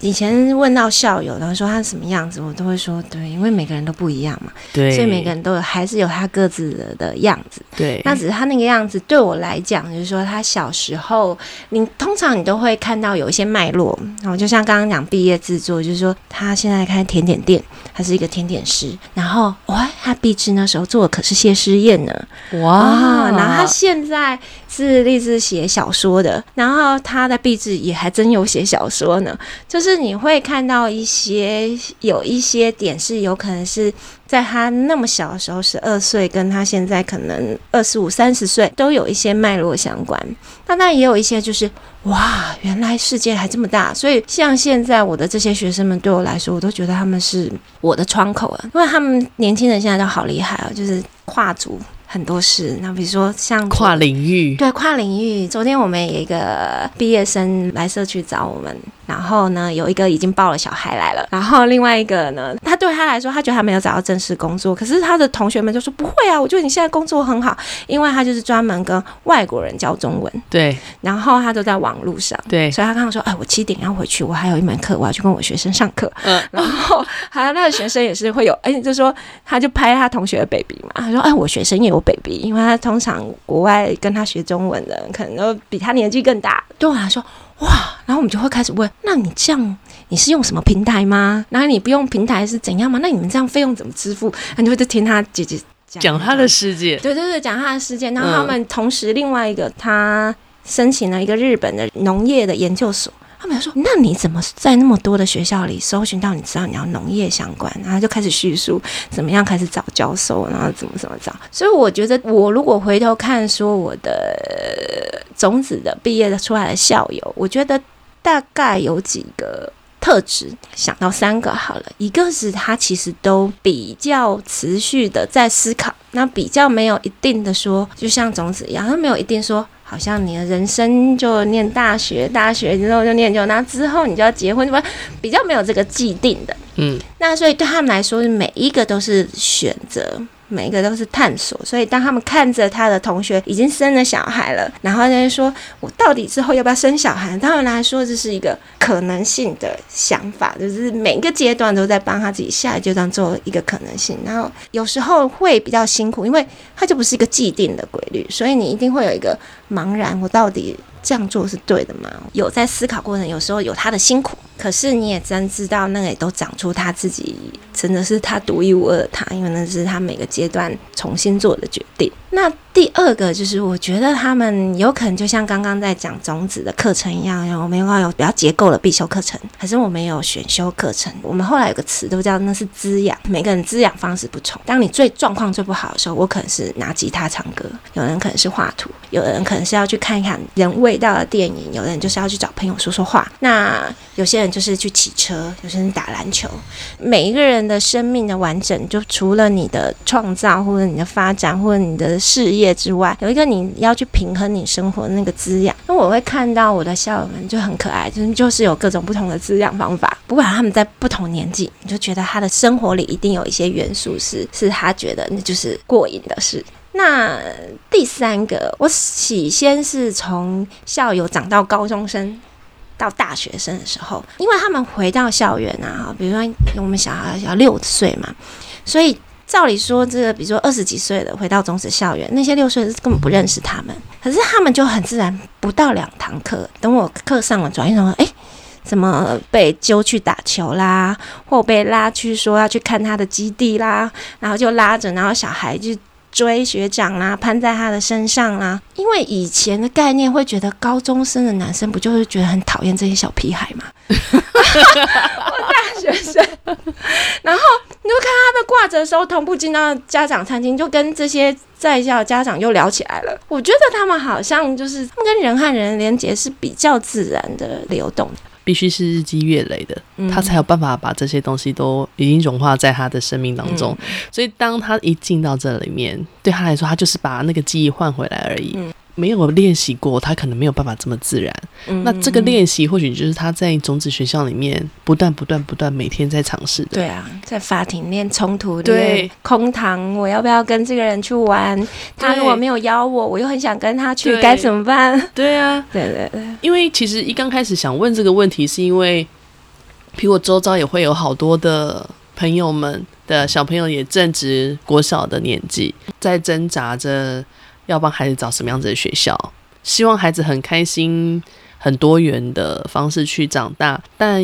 以前问到校友，然后说他是什么样子，我都会说对，因为每个人都不一样嘛，对，所以每个人都有还是有他各自的的样子，对。那只是他那个样子对我来讲，就是说他小时候，你通常你都会看到有一些脉络，然后就像刚刚讲毕业制作，就是说他现在开甜点店，他是一个甜点师，然后哇，他毕制那时候做的可是谢师宴呢，哇，然后他现在是立志写小说的，然后他的毕制也还真有写小说呢，就是。是你会看到一些有一些点是有可能是在他那么小的时候，十二岁，跟他现在可能二十五、三十岁都有一些脉络相关。那那也有一些就是哇，原来世界还这么大。所以像现在我的这些学生们对我来说，我都觉得他们是我的窗口啊，因为他们年轻人现在都好厉害啊，就是跨足。很多事，那比如说像跨领域，对跨领域。昨天我们有一个毕业生来社区找我们，然后呢，有一个已经抱了小孩来了，然后另外一个呢，他对他来说，他觉得他没有找到正式工作，可是他的同学们就说不会啊，我觉得你现在工作很好，因为他就是专门跟外国人教中文，对，然后他都在网络上，对，所以他刚刚说，哎，我七点要回去，我还有一门课，我要去跟我学生上课，嗯，然后 还有那个学生也是会有，哎，就说他就拍他同学的 baby 嘛，他说，哎，我学生也有 baby，因为他。通常国外跟他学中文的，可能都比他年纪更大。对我来说，哇！然后我们就会开始问：那你这样，你是用什么平台吗？然后你不用平台是怎样吗？那你们这样费用怎么支付？你就会听他姐姐讲讲他的世界。对对对，讲他的世界。然后他们同时另外一个，他申请了一个日本的农业的研究所。他们说：“那你怎么在那么多的学校里搜寻到你知道你要农业相关？”然后就开始叙述怎么样开始找教授，然后怎么怎么找。所以我觉得，我如果回头看说我的种子的毕业的出来的校友，我觉得大概有几个特质，想到三个好了。一个是他其实都比较持续的在思考，那比较没有一定的说，就像种子一样，他没有一定说。好像你的人生就念大学，大学之后就念就，那之后你就要结婚，不比较没有这个既定的，嗯，那所以对他们来说，每一个都是选择每一个都是探索。所以当他们看着他的同学已经生了小孩了，然后就说：“我到底之后要不要生小孩？”当然来说，这是一个可能性的想法，就是每一个阶段都在帮他自己下一阶段做一个可能性。然后有时候会比较辛苦，因为他就不是一个既定的规律，所以你一定会有一个茫然：我到底这样做是对的吗？有在思考过程，有时候有他的辛苦。可是你也真知道，那个也都长出他自己，真的是他独一无二的他，因为那是他每个阶段重新做的决定。那第二个就是，我觉得他们有可能就像刚刚在讲种子的课程一样，我们有比较结构的必修课程，可是我们有选修课程。我们后来有个词都叫那是滋养，每个人滋养方式不同。当你最状况最不好的时候，我可能是拿吉他唱歌，有人可能是画图，有人可能是要去看一看人味道的电影，有人就是要去找朋友说说话。那有些人就是去骑车，有些人打篮球。每一个人的生命的完整，就除了你的创造，或者你的发展，或者你的事业之外，有一个你要去平衡你生活的那个滋养。那我会看到我的校友们就很可爱，就是就是有各种不同的滋养方法。不管他们在不同年纪，你就觉得他的生活里一定有一些元素是是他觉得那就是过瘾的事。那第三个，我起先是从校友长到高中生到大学生的时候，因为他们回到校园啊，比如说我们小孩要六岁嘛，所以。照理说，这个比如说二十几岁的回到中职校园，那些六岁的根本不认识他们，可是他们就很自然，不到两堂课，等我课上了，转一转，哎，怎么被揪去打球啦，或被拉去说要去看他的基地啦，然后就拉着，然后小孩就追学长啦，攀在他的身上啦。因为以前的概念会觉得高中生的男生不就是觉得很讨厌这些小屁孩吗？我大学生，然后。你就看他们挂着的时候，同步进到家长餐厅，就跟这些在校家长又聊起来了。我觉得他们好像就是他们跟人和人连接是比较自然的流动，必须是日积月累的，他才有办法把这些东西都已经融化在他的生命当中。所以当他一进到这里面，对他来说，他就是把那个记忆换回来而已。没有练习过，他可能没有办法这么自然。嗯、那这个练习或许就是他在种子学校里面不断、不断、不断每天在尝试的。对啊，在法庭练冲突，对空堂，我要不要跟这个人去玩？他如果没有邀我，我又很想跟他去，该怎么办？对啊，对对对。因为其实一刚开始想问这个问题，是因为，比如我周遭也会有好多的朋友们的小朋友也正值国小的年纪，在挣扎着。要帮孩子找什么样子的学校？希望孩子很开心、很多元的方式去长大，但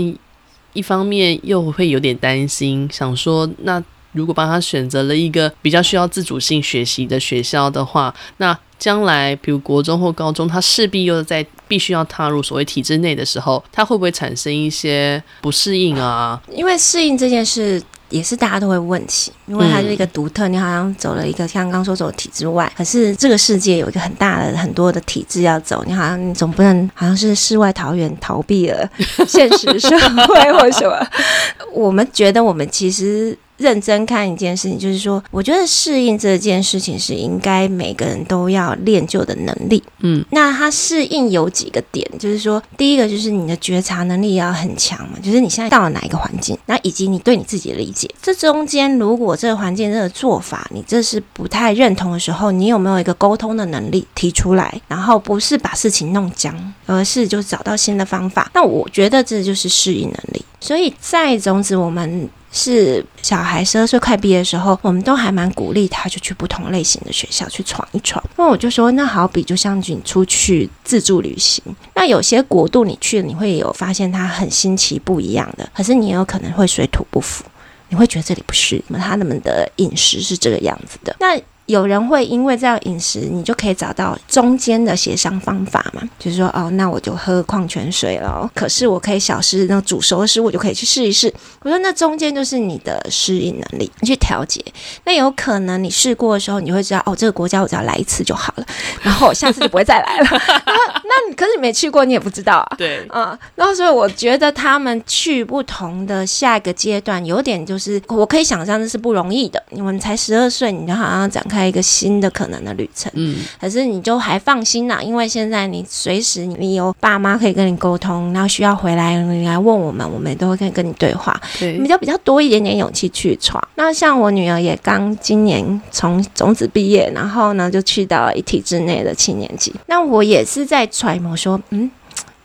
一方面又会有点担心，想说，那如果帮他选择了一个比较需要自主性学习的学校的话，那将来比如国中或高中，他势必又在必须要踏入所谓体制内的时候，他会不会产生一些不适应啊？因为适应这件事。也是大家都会问起，因为它是一个独特，你好像走了一个像刚说走体制外，可是这个世界有一个很大的很多的体制要走，你好像你总不能好像是世外桃源逃避了现实社会或什么？我们觉得我们其实。认真看一件事情，就是说，我觉得适应这件事情是应该每个人都要练就的能力。嗯，那它适应有几个点，就是说，第一个就是你的觉察能力要很强嘛，就是你现在到了哪一个环境，那以及你对你自己的理解。这中间，如果这个环境这个做法你这是不太认同的时候，你有没有一个沟通的能力提出来，然后不是把事情弄僵，而是就找到新的方法。那我觉得这就是适应能力。所以在种子我们。是小孩十二岁快毕业的时候，我们都还蛮鼓励他，就去不同类型的学校去闯一闯。那我就说，那好比就像你出去自助旅行，那有些国度你去了，你会有发现它很新奇不一样的，可是你也有可能会水土不服，你会觉得这里不是，那么他们的饮食是这个样子的。那有人会因为这样饮食，你就可以找到中间的协商方法嘛？就是说，哦，那我就喝矿泉水了。可是我可以小试那煮熟的食物，我就可以去试一试。我说，那中间就是你的适应能力，你去调节。那有可能你试过的时候，你会知道，哦，这个国家我只要来一次就好了，然后我下次就不会再来了。那那可是你没去过，你也不知道啊。对，啊，然后所以我觉得他们去不同的下一个阶段，有点就是我可以想象这是不容易的。你们才十二岁，你就好像展开。开一个新的可能的旅程。嗯，可是你就还放心啦，因为现在你随时你有爸妈可以跟你沟通，然后需要回来你来问我们，我们都会跟跟你对话。对，比较比较多一点点勇气去闯。那像我女儿也刚今年从种子毕业，然后呢就去到一体制内的七年级。那我也是在揣摩说，嗯。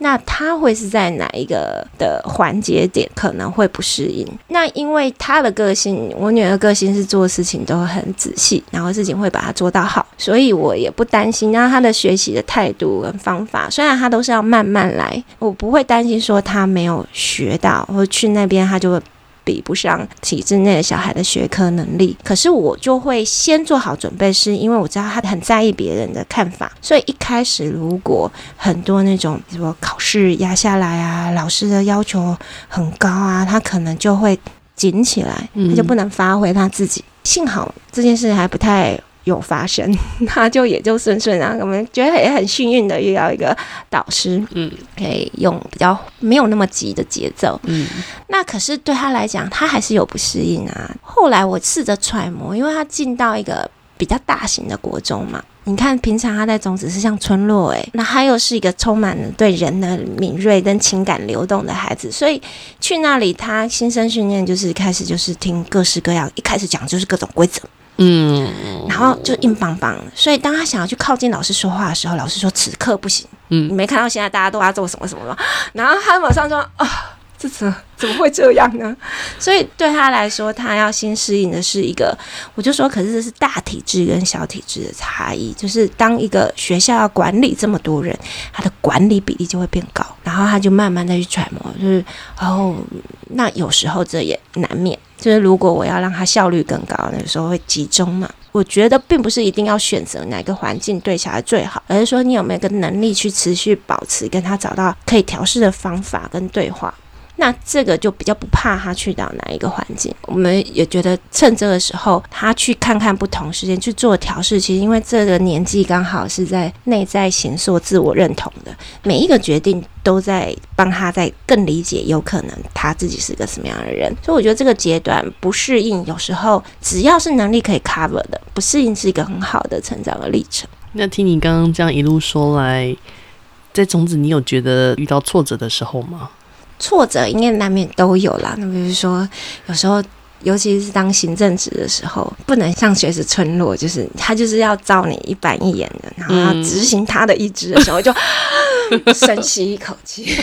那他会是在哪一个的环节点可能会不适应？那因为他的个性，我女儿个性是做事情都很仔细，然后事情会把它做到好，所以我也不担心。然后他的学习的态度跟方法，虽然他都是要慢慢来，我不会担心说他没有学到，或去那边他就会。比不上体制内的小孩的学科能力，可是我就会先做好准备，是因为我知道他很在意别人的看法，所以一开始如果很多那种比如考试压下来啊，老师的要求很高啊，他可能就会紧起来，他就不能发挥他自己。幸好这件事还不太。有发生，他就也就顺顺啊。我们觉得也很幸运的遇到一个导师，嗯，可以用比较没有那么急的节奏，嗯。那可是对他来讲，他还是有不适应啊。后来我试着揣摩，因为他进到一个比较大型的国中嘛。你看，平常他在种子是像村落，诶，那他又是一个充满了对人的敏锐跟情感流动的孩子，所以去那里，他新生训练就是开始就是听各式各样，一开始讲就是各种规则。嗯，然后就硬邦邦，所以当他想要去靠近老师说话的时候，老师说此刻不行。嗯，你没看到现在大家都要做什么什么吗？然后他马上说啊。这怎怎么会这样呢？所以对他来说，他要先适应的是一个，我就说，可是这是大体制跟小体制的差异。就是当一个学校要管理这么多人，他的管理比例就会变高，然后他就慢慢的去揣摩，就是哦，那有时候这也难免。就是如果我要让他效率更高，那个时候会集中嘛。我觉得并不是一定要选择哪个环境对小孩最好，而是说你有没有个能力去持续保持，跟他找到可以调试的方法跟对话。那这个就比较不怕他去到哪一个环境，我们也觉得趁这个时候他去看看不同时间去做调试。其实因为这个年纪刚好是在内在形塑自我认同的，每一个决定都在帮他在更理解有可能他自己是个什么样的人。所以我觉得这个阶段不适应，有时候只要是能力可以 cover 的，不适应是一个很好的成长的历程。那听你刚刚这样一路说来，在种子你有觉得遇到挫折的时候吗？挫折应该难免都有啦。那比如说，有时候，尤其是当行政职的时候，不能像学生村落，就是他就是要照你一板一眼的，然后要执行他的意志的时候，就深吸一口气。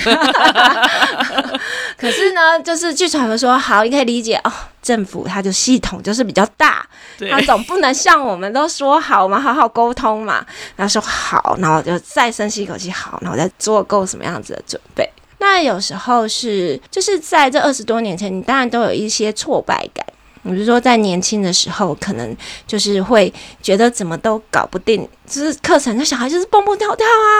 可是呢，就是据传闻说，好，你可以理解哦，政府它就系统就是比较大，他总不能像我们都说好嘛，好好沟通嘛。然后说好，然后就再深吸一口气，好，然后再做够什么样子的准备。那有时候是，就是在这二十多年前，你当然都有一些挫败感。比如说在年轻的时候，可能就是会觉得怎么都搞不定，就是课程，那小孩就是蹦蹦跳跳啊。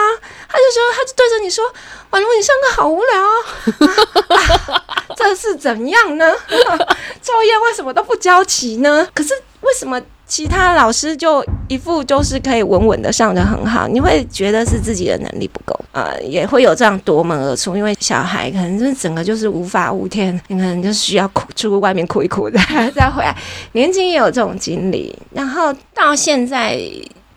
他就说，他就对着你说：“婉如，你上课好无聊啊，啊，这是怎样呢？作业为什么都不交齐呢？可是为什么？”其他老师就一副就是可以稳稳的上的很好，你会觉得是自己的能力不够，呃，也会有这样夺门而出，因为小孩可能就是整个就是无法无天，你可能就需要哭出外面哭一哭再 再回来。年轻也有这种经历，然后到现在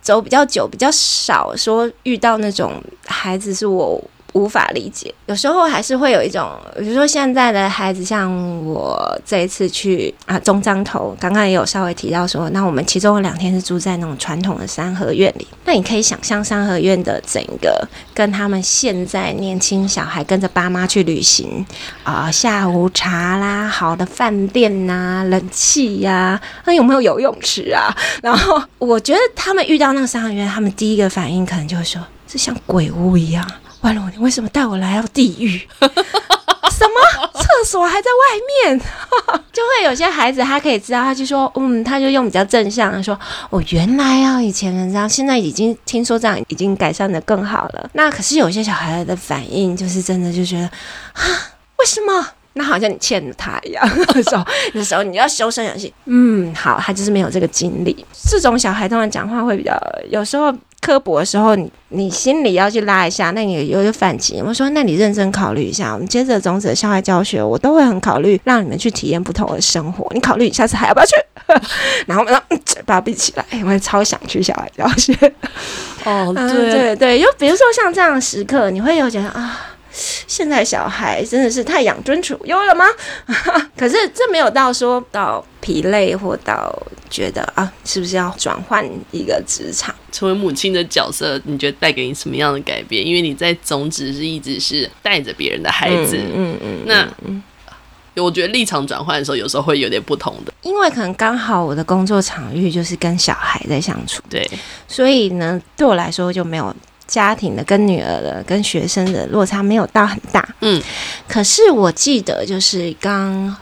走比较久，比较少说遇到那种孩子是我。无法理解，有时候还是会有一种，比如说现在的孩子，像我这一次去啊中彰头，刚刚也有稍微提到说，那我们其中有两天是住在那种传统的三合院里，那你可以想象三合院的整个跟他们现在年轻小孩跟着爸妈去旅行啊，下午茶啦，好的饭店呐、冷气呀、那有没有游泳池啊？然后我觉得他们遇到那个三合院，他们第一个反应可能就会说，这像鬼屋一样。婉如，你为什么带我来到地狱？什么厕所还在外面？就会有些孩子他可以知道，他就说，嗯，他就用比较正向的说，哦，原来啊，以前这样，现在已经听说这样已经改善的更好了。那可是有些小孩的反应就是真的就觉得啊，为什么？那好像你欠了他一样。那时候，那时候你要修身养性。嗯，好，他就是没有这个经历。这种小孩通常讲话会比较，有时候。刻薄的时候，你你心里要去拉一下，那你有点反击。我说，那你认真考虑一下，我们接着种子的校外教学，我都会很考虑让你们去体验不同的生活。你考虑你下次还要不要去？然后我们嘴巴闭起来，我也超想去校外教学。哦，对、嗯、对对，就比如说像这样的时刻，你会有觉得啊。现在小孩真的是太养尊处优了吗？可是这没有到说到疲累或到觉得啊，是不是要转换一个职场？成为母亲的角色，你觉得带给你什么样的改变？因为你在种子是一直是带着别人的孩子，嗯嗯，嗯，那我觉得立场转换的时候，有时候会有点不同的。因为可能刚好我的工作场域就是跟小孩在相处，对，所以呢，对我来说就没有。家庭的跟女儿的跟学生的落差没有到很大，嗯，可是我记得就是刚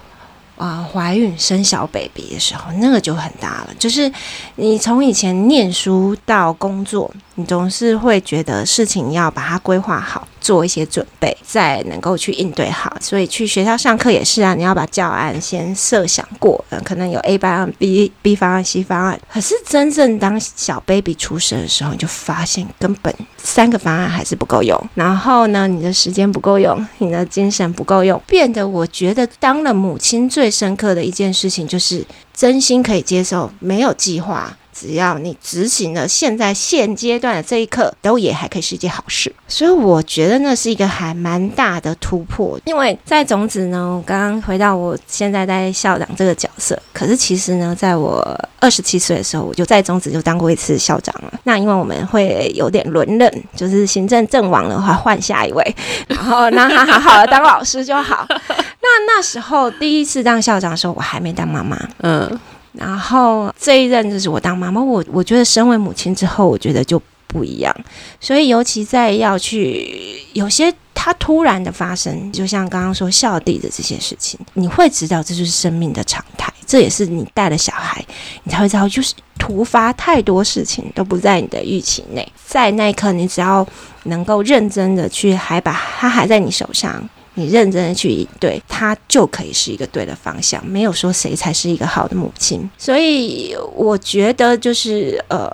啊怀孕生小 baby 的时候，那个就很大了。就是你从以前念书到工作，你总是会觉得事情要把它规划好。做一些准备，再能够去应对好。所以去学校上课也是啊，你要把教案先设想过，嗯，可能有 A 方案、B B 方案、C 方案。可是真正当小 baby 出生的时候，你就发现根本三个方案还是不够用。然后呢，你的时间不够用，你的精神不够用，变得我觉得当了母亲最深刻的一件事情，就是真心可以接受没有计划。只要你执行了现在现阶段的这一刻，都也还可以是一件好事。所以我觉得那是一个还蛮大的突破。因为在种子呢，我刚刚回到我现在在校长这个角色，可是其实呢，在我二十七岁的时候，我就在种子就当过一次校长了。那因为我们会有点轮任，就是行政阵亡的话换下一位，然后让他好好的当老师就好。那那时候第一次当校长的时候，我还没当妈妈，嗯。然后这一任就是我当妈妈，我我觉得身为母亲之后，我觉得就不一样。所以尤其在要去有些它突然的发生，就像刚刚说孝弟的这些事情，你会知道这就是生命的常态。这也是你带了小孩，你才会知道，就是突发太多事情都不在你的预期内。在那一刻，你只要能够认真的去，还把他还在你手上。你认真的去应对，他就可以是一个对的方向。没有说谁才是一个好的母亲，所以我觉得就是呃，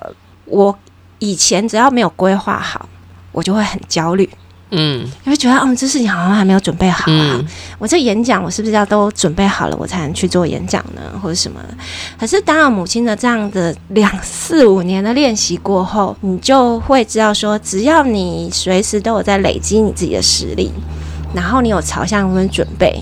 我以前只要没有规划好，我就会很焦虑。嗯，因为觉得嗯，这事情好像还没有准备好啊。嗯、我这演讲，我是不是要都准备好了，我才能去做演讲呢，或者什么？可是当了母亲的这样的 两四五年的练习过后，你就会知道说，只要你随时都有在累积你自己的实力。然后你有朝向跟准备，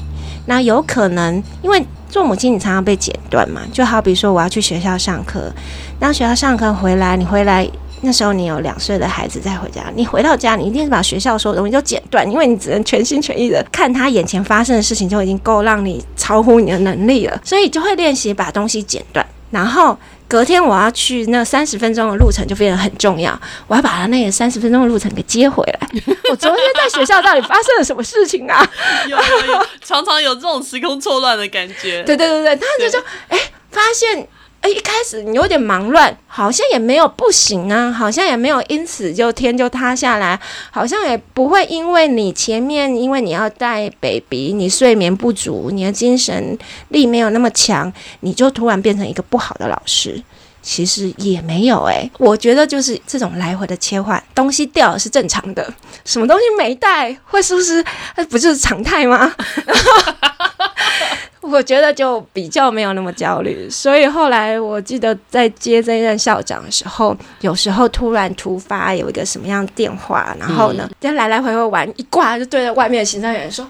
那有可能因为做母亲，你常常被剪断嘛。就好比说，我要去学校上课，当学校上课回来，你回来那时候你有两岁的孩子再回家，你回到家，你一定是把学校所有东西都剪断，因为你只能全心全意的看他眼前发生的事情，就已经够让你超乎你的能力了。所以就会练习把东西剪断，然后。隔天我要去那三十分钟的路程就变得很重要，我要把他那个三十分钟的路程给接回来。我昨天在学校到底发生了什么事情啊？有有有，常常有这种时空错乱的感觉。对对对对，他就说，哎，发现。哎，一开始你有点忙乱，好像也没有不行啊，好像也没有因此就天就塌下来，好像也不会因为你前面因为你要带 baby，你睡眠不足，你的精神力没有那么强，你就突然变成一个不好的老师。其实也没有哎，我觉得就是这种来回的切换，东西掉是正常的，什么东西没带会是不是？不就是常态吗？我觉得就比较没有那么焦虑，所以后来我记得在接这一任校长的时候，有时候突然突发有一个什么样的电话，然后呢，就来来回回玩一挂，就对着外面的行政员说。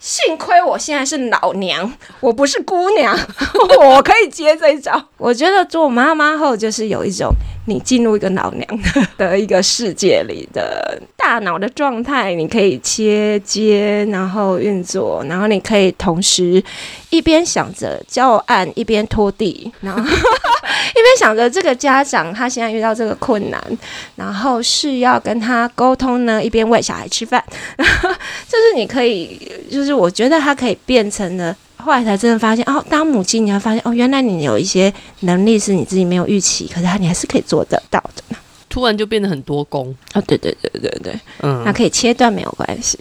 幸亏我现在是老娘，我不是姑娘，我可以接这一招。我觉得做妈妈后，就是有一种你进入一个老娘 的一个世界里的大脑的状态，你可以切接，然后运作，然后你可以同时一边想着教案，一边拖地，然后。一边想着这个家长他现在遇到这个困难，然后是要跟他沟通呢，一边喂小孩吃饭，就是你可以，就是我觉得他可以变成了，后来才真的发现哦，当母亲你会发现哦，原来你有一些能力是你自己没有预期，可是他你还是可以做得到的，突然就变得很多功哦，对对对对对，嗯，那可以切断没有关系。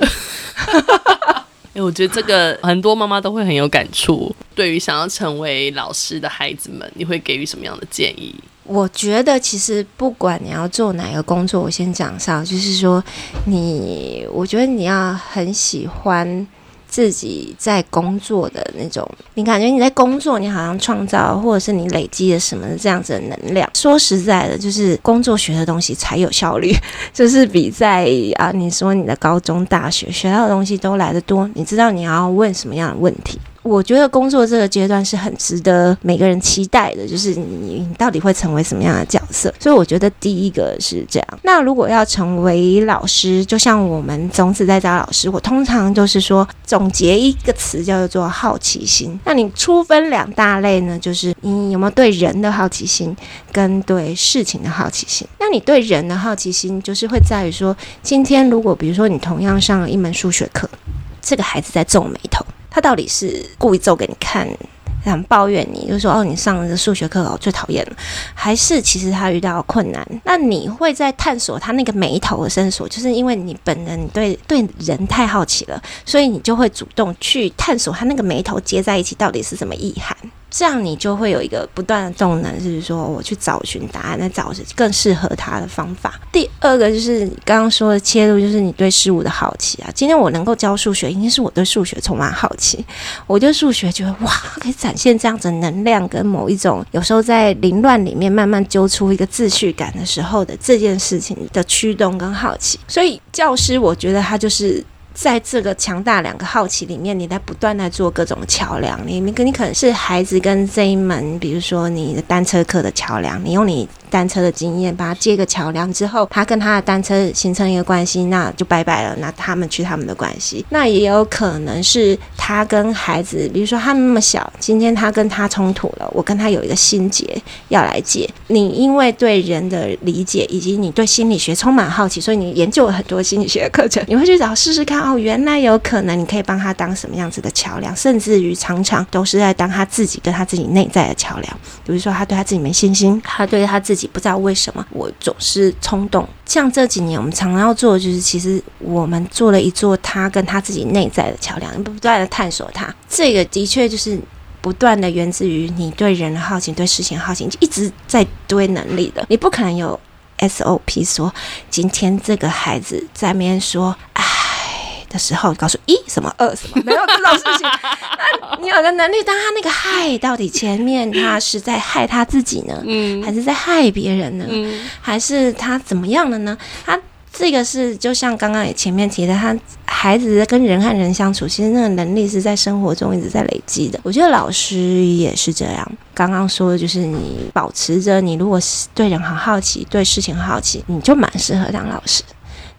因 为我觉得这个很多妈妈都会很有感触。对于想要成为老师的孩子们，你会给予什么样的建议？我觉得其实不管你要做哪个工作，我先讲上，就是说你，我觉得你要很喜欢自己在工作的那种，你感觉你在工作，你好像创造或者是你累积了什么这样子的能量。说实在的，就是工作学的东西才有效率，就是比在啊你说你的高中、大学学到的东西都来得多。你知道你要问什么样的问题？我觉得工作这个阶段是很值得每个人期待的，就是你你到底会成为什么样的角色？所以我觉得第一个是这样。那如果要成为老师，就像我们种子在找老师，我通常就是说总结一个词叫做好奇心。那你粗分两大类呢，就是你有没有对人的好奇心，跟对事情的好奇心。那你对人的好奇心，就是会在于说，今天如果比如说你同样上了一门数学课，这个孩子在皱眉头。他到底是故意揍给你看，想抱怨你，就说哦，你上的数学课我最讨厌了，还是其实他遇到困难？那你会在探索他那个眉头的深锁，就是因为你本人你对对人太好奇了，所以你就会主动去探索他那个眉头接在一起到底是什么意涵。这样你就会有一个不断的动能，就是说我去找寻答案，来找更适合他的方法。第二个就是你刚刚说的切入，就是你对事物的好奇啊。今天我能够教数学，一定是我对数学充满好奇。我对数学觉得哇，可以展现这样子能量跟某一种，有时候在凌乱里面慢慢揪出一个秩序感的时候的这件事情的驱动跟好奇。所以教师，我觉得他就是。在这个强大两个好奇里面，你在不断在做各种桥梁。你你你可能是孩子跟这一门，比如说你的单车课的桥梁，你用你单车的经验把他接个桥梁之后，他跟他的单车形成一个关系，那就拜拜了。那他们去他们的关系，那也有可能是他跟孩子，比如说他们那么小，今天他跟他冲突了，我跟他有一个心结要来解。你因为对人的理解以及你对心理学充满好奇，所以你研究了很多心理学的课程，你会去找试试看。哦，原来有可能，你可以帮他当什么样子的桥梁，甚至于常常都是在当他自己跟他自己内在的桥梁。比如说，他对他自己没信心，他对他自己己不知道为什么我总是冲动。像这几年我们常常要做的，就是其实我们做了一座他跟他自己内在的桥梁，不断的探索他。这个的确就是不断的源自于你对人的好奇，对事情好奇，就一直在堆能力的。你不可能有 SOP 说，今天这个孩子在面说，啊。的时候，告诉一什么二什么，没有这种事情。那你有个能力，当他那个害到底前面，他是在害他自己呢，嗯，还是在害别人呢？嗯，还是他怎么样了呢？他这个是就像刚刚也前面提的，他孩子跟人和人相处，其实那个能力是在生活中一直在累积的。我觉得老师也是这样。刚刚说的就是你保持着，你如果是对人很好奇，对事情很好奇，你就蛮适合当老师。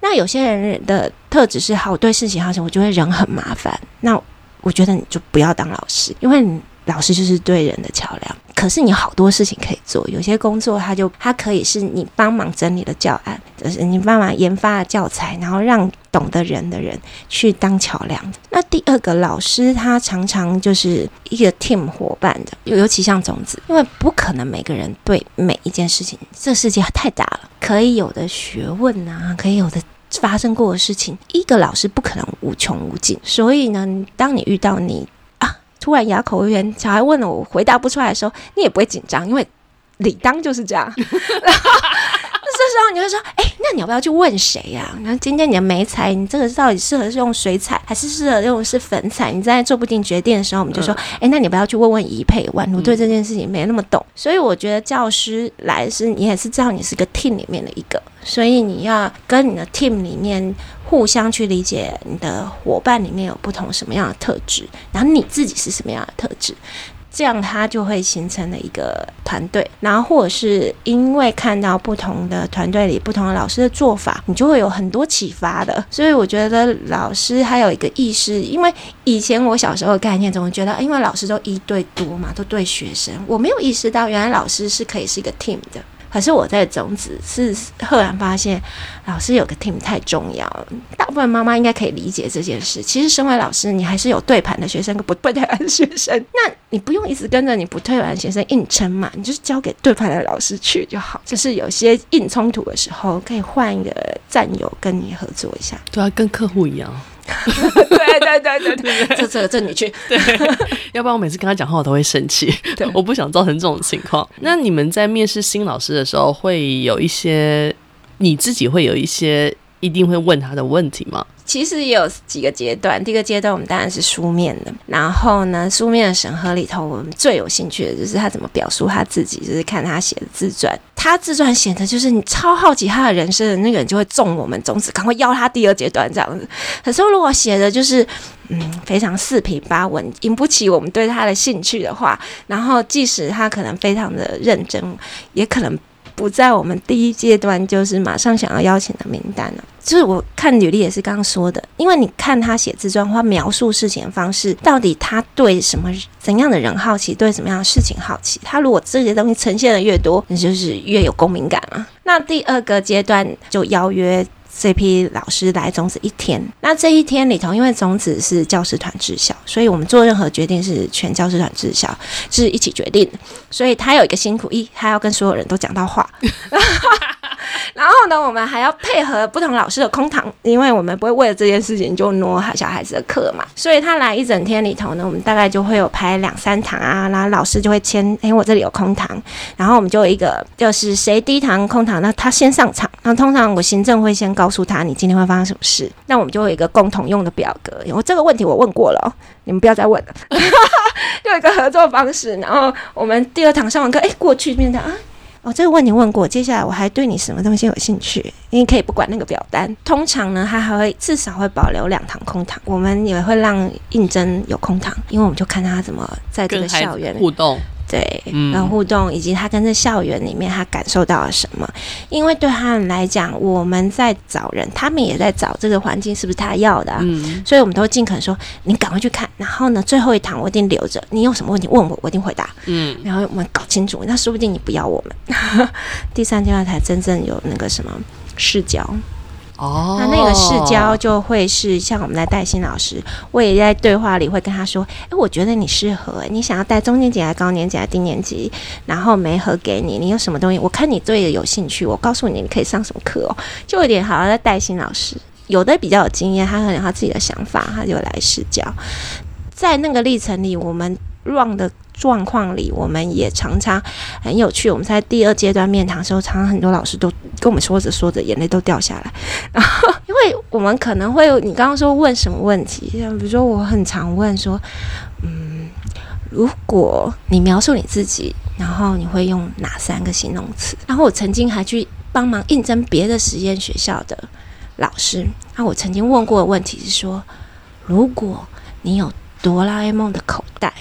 那有些人的特质是好，对事情好奇，我觉得人很麻烦。那我觉得你就不要当老师，因为你老师就是对人的桥梁。可是你好多事情可以做，有些工作他就他可以是你帮忙整理的教案，就是你帮忙研发的教材，然后让懂得人的人去当桥梁。那第二个老师，他常常就是一个 team 伙伴的，尤其像种子，因为不可能每个人对每一件事情，这世界太大了。可以有的学问啊，可以有的发生过的事情，一个老师不可能无穷无尽。所以呢，当你遇到你，突然哑口无言，小孩问了我回答不出来的时候，你也不会紧张，因为理当就是这样。时候你会说：“哎，那你要不要去问谁呀？那今天你的眉彩，你这个到底适合是用水彩，还是适合用是粉彩？你在做不定决定的时候，我们就说：哎，那你不要去问问宜佩，宛如对这件事情没那么懂。所以我觉得教师来是，你也是知道你是个 team 里面的一个，所以你要跟你的 team 里面互相去理解，你的伙伴里面有不同什么样的特质，然后你自己是什么样的特质。”这样，他就会形成了一个团队，然后或者是因为看到不同的团队里不同的老师的做法，你就会有很多启发的。所以我觉得老师还有一个意识，因为以前我小时候的概念总觉得，因为老师都一对多嘛，都对学生，我没有意识到原来老师是可以是一个 team 的。可是我在种子是赫然发现，老师有个 team 太重要了。大部分妈妈应该可以理解这件事。其实身为老师，你还是有对盘的学生跟不对盘的学生。那你不用一直跟着你不对盘学生硬撑嘛，你就是交给对盘的老师去就好。就是有些硬冲突的时候，可以换一个战友跟你合作一下。对啊，跟客户一样。对，对对对对对，这这这你去，对，要不然我每次跟他讲话我都会生气，对，我不想造成这种情况。那你们在面试新老师的时候，会有一些你自己会有一些一定会问他的问题吗？其实也有几个阶段，第一个阶段我们当然是书面的，然后呢，书面的审核里头，我们最有兴趣的就是他怎么表述他自己，就是看他写的自传。他自传写的就是你超好奇他的人生的那个人，就会中我们种子，赶快邀他第二阶段这样子。可是如果写的就是嗯非常四平八稳，引不起我们对他的兴趣的话，然后即使他可能非常的认真，也可能。不在我们第一阶段，就是马上想要邀请的名单了。就是我看履历也是刚刚说的，因为你看他写自传或描述事情的方式，到底他对什么怎样的人好奇，对什么样的事情好奇？他如果这些东西呈现的越多，你就是越有共鸣感啊。那第二个阶段就邀约。这批老师来种子一天，那这一天里头，因为种子是教师团知晓，所以我们做任何决定是全教师团知晓，是一起决定的。所以他有一个辛苦，一他要跟所有人都讲到话。然后呢，我们还要配合不同老师的空堂，因为我们不会为了这件事情就挪小孩子的课嘛。所以他来一整天里头呢，我们大概就会有排两三堂啊，然后老师就会签，哎，我这里有空堂，然后我们就有一个，就是谁第一堂空堂，那他先上场。那通常我行政会先告告诉他你今天会发生什么事，那我们就有一个共同用的表格。我这个问题我问过了哦，你们不要再问了，就有一个合作方式。然后我们第二堂上完课，哎，过去面谈啊。哦、这个问题问过，接下来我还对你什么东西有兴趣？你可以不管那个表单。通常呢，他还会至少会保留两堂空堂，我们也会让应征有空堂，因为我们就看他怎么在这个校园互动。对，然后互动以及他跟这校园里面他感受到了什么？因为对他们来讲，我们在找人，他们也在找这个环境是不是他要的啊？嗯，所以我们都尽可能说，你赶快去看。然后呢，最后一堂我一定留着，你有什么问题问我，我一定回答。嗯，然后我们搞清楚，那说不定你不要我们。第三阶段才真正有那个什么视角。哦，那那个视角就会是像我们在带新老师，我也在对话里会跟他说：“哎，我觉得你适合，你想要带中年级还是高年级还是低年级？然后没合给你，你有什么东西？我看你对的有兴趣，我告诉你你可以上什么课哦。”就有点好像在带新老师，有的比较有经验，他可能他自己的想法，他就来视角。在那个历程里，我们 run 的。状况里，我们也常常很有趣。我们在第二阶段面谈的时候，常常很多老师都跟我们说着说着，眼泪都掉下来。然后，因为我们可能会，你刚刚说问什么问题？像比如说，我很常问说，嗯，如果你描述你自己，然后你会用哪三个形容词？然后我曾经还去帮忙应征别的实验学校的老师。那我曾经问过的问题是说，如果你有哆啦 A 梦的口袋。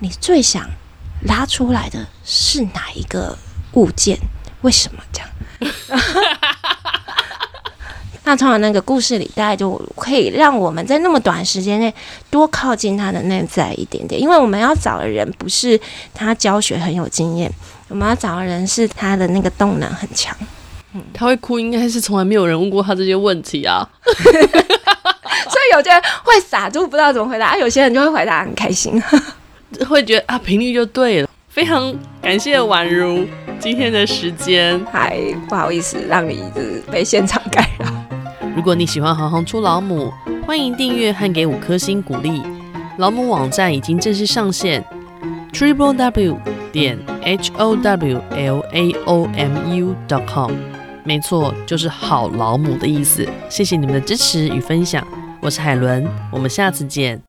你最想拉出来的是哪一个物件？为什么这样？那通常那个故事里，大概就可以让我们在那么短时间内多靠近他的内在一点点。因为我们要找的人不是他教学很有经验，我们要找的人是他的那个动能很强。嗯，他会哭，应该是从来没有人问过他这些问题啊。所以有些人会傻住，不知道怎么回答；有些人就会回答很开心。会觉得啊，频率就对了。非常感谢宛如今天的时间，还不好意思让你一直被现场干扰。如果你喜欢《行行出老母》，欢迎订阅和给五颗星鼓励。老母网站已经正式上线，triple w 点 h o w l a o m u dot com。没错，就是好老母的意思。谢谢你们的支持与分享，我是海伦，我们下次见。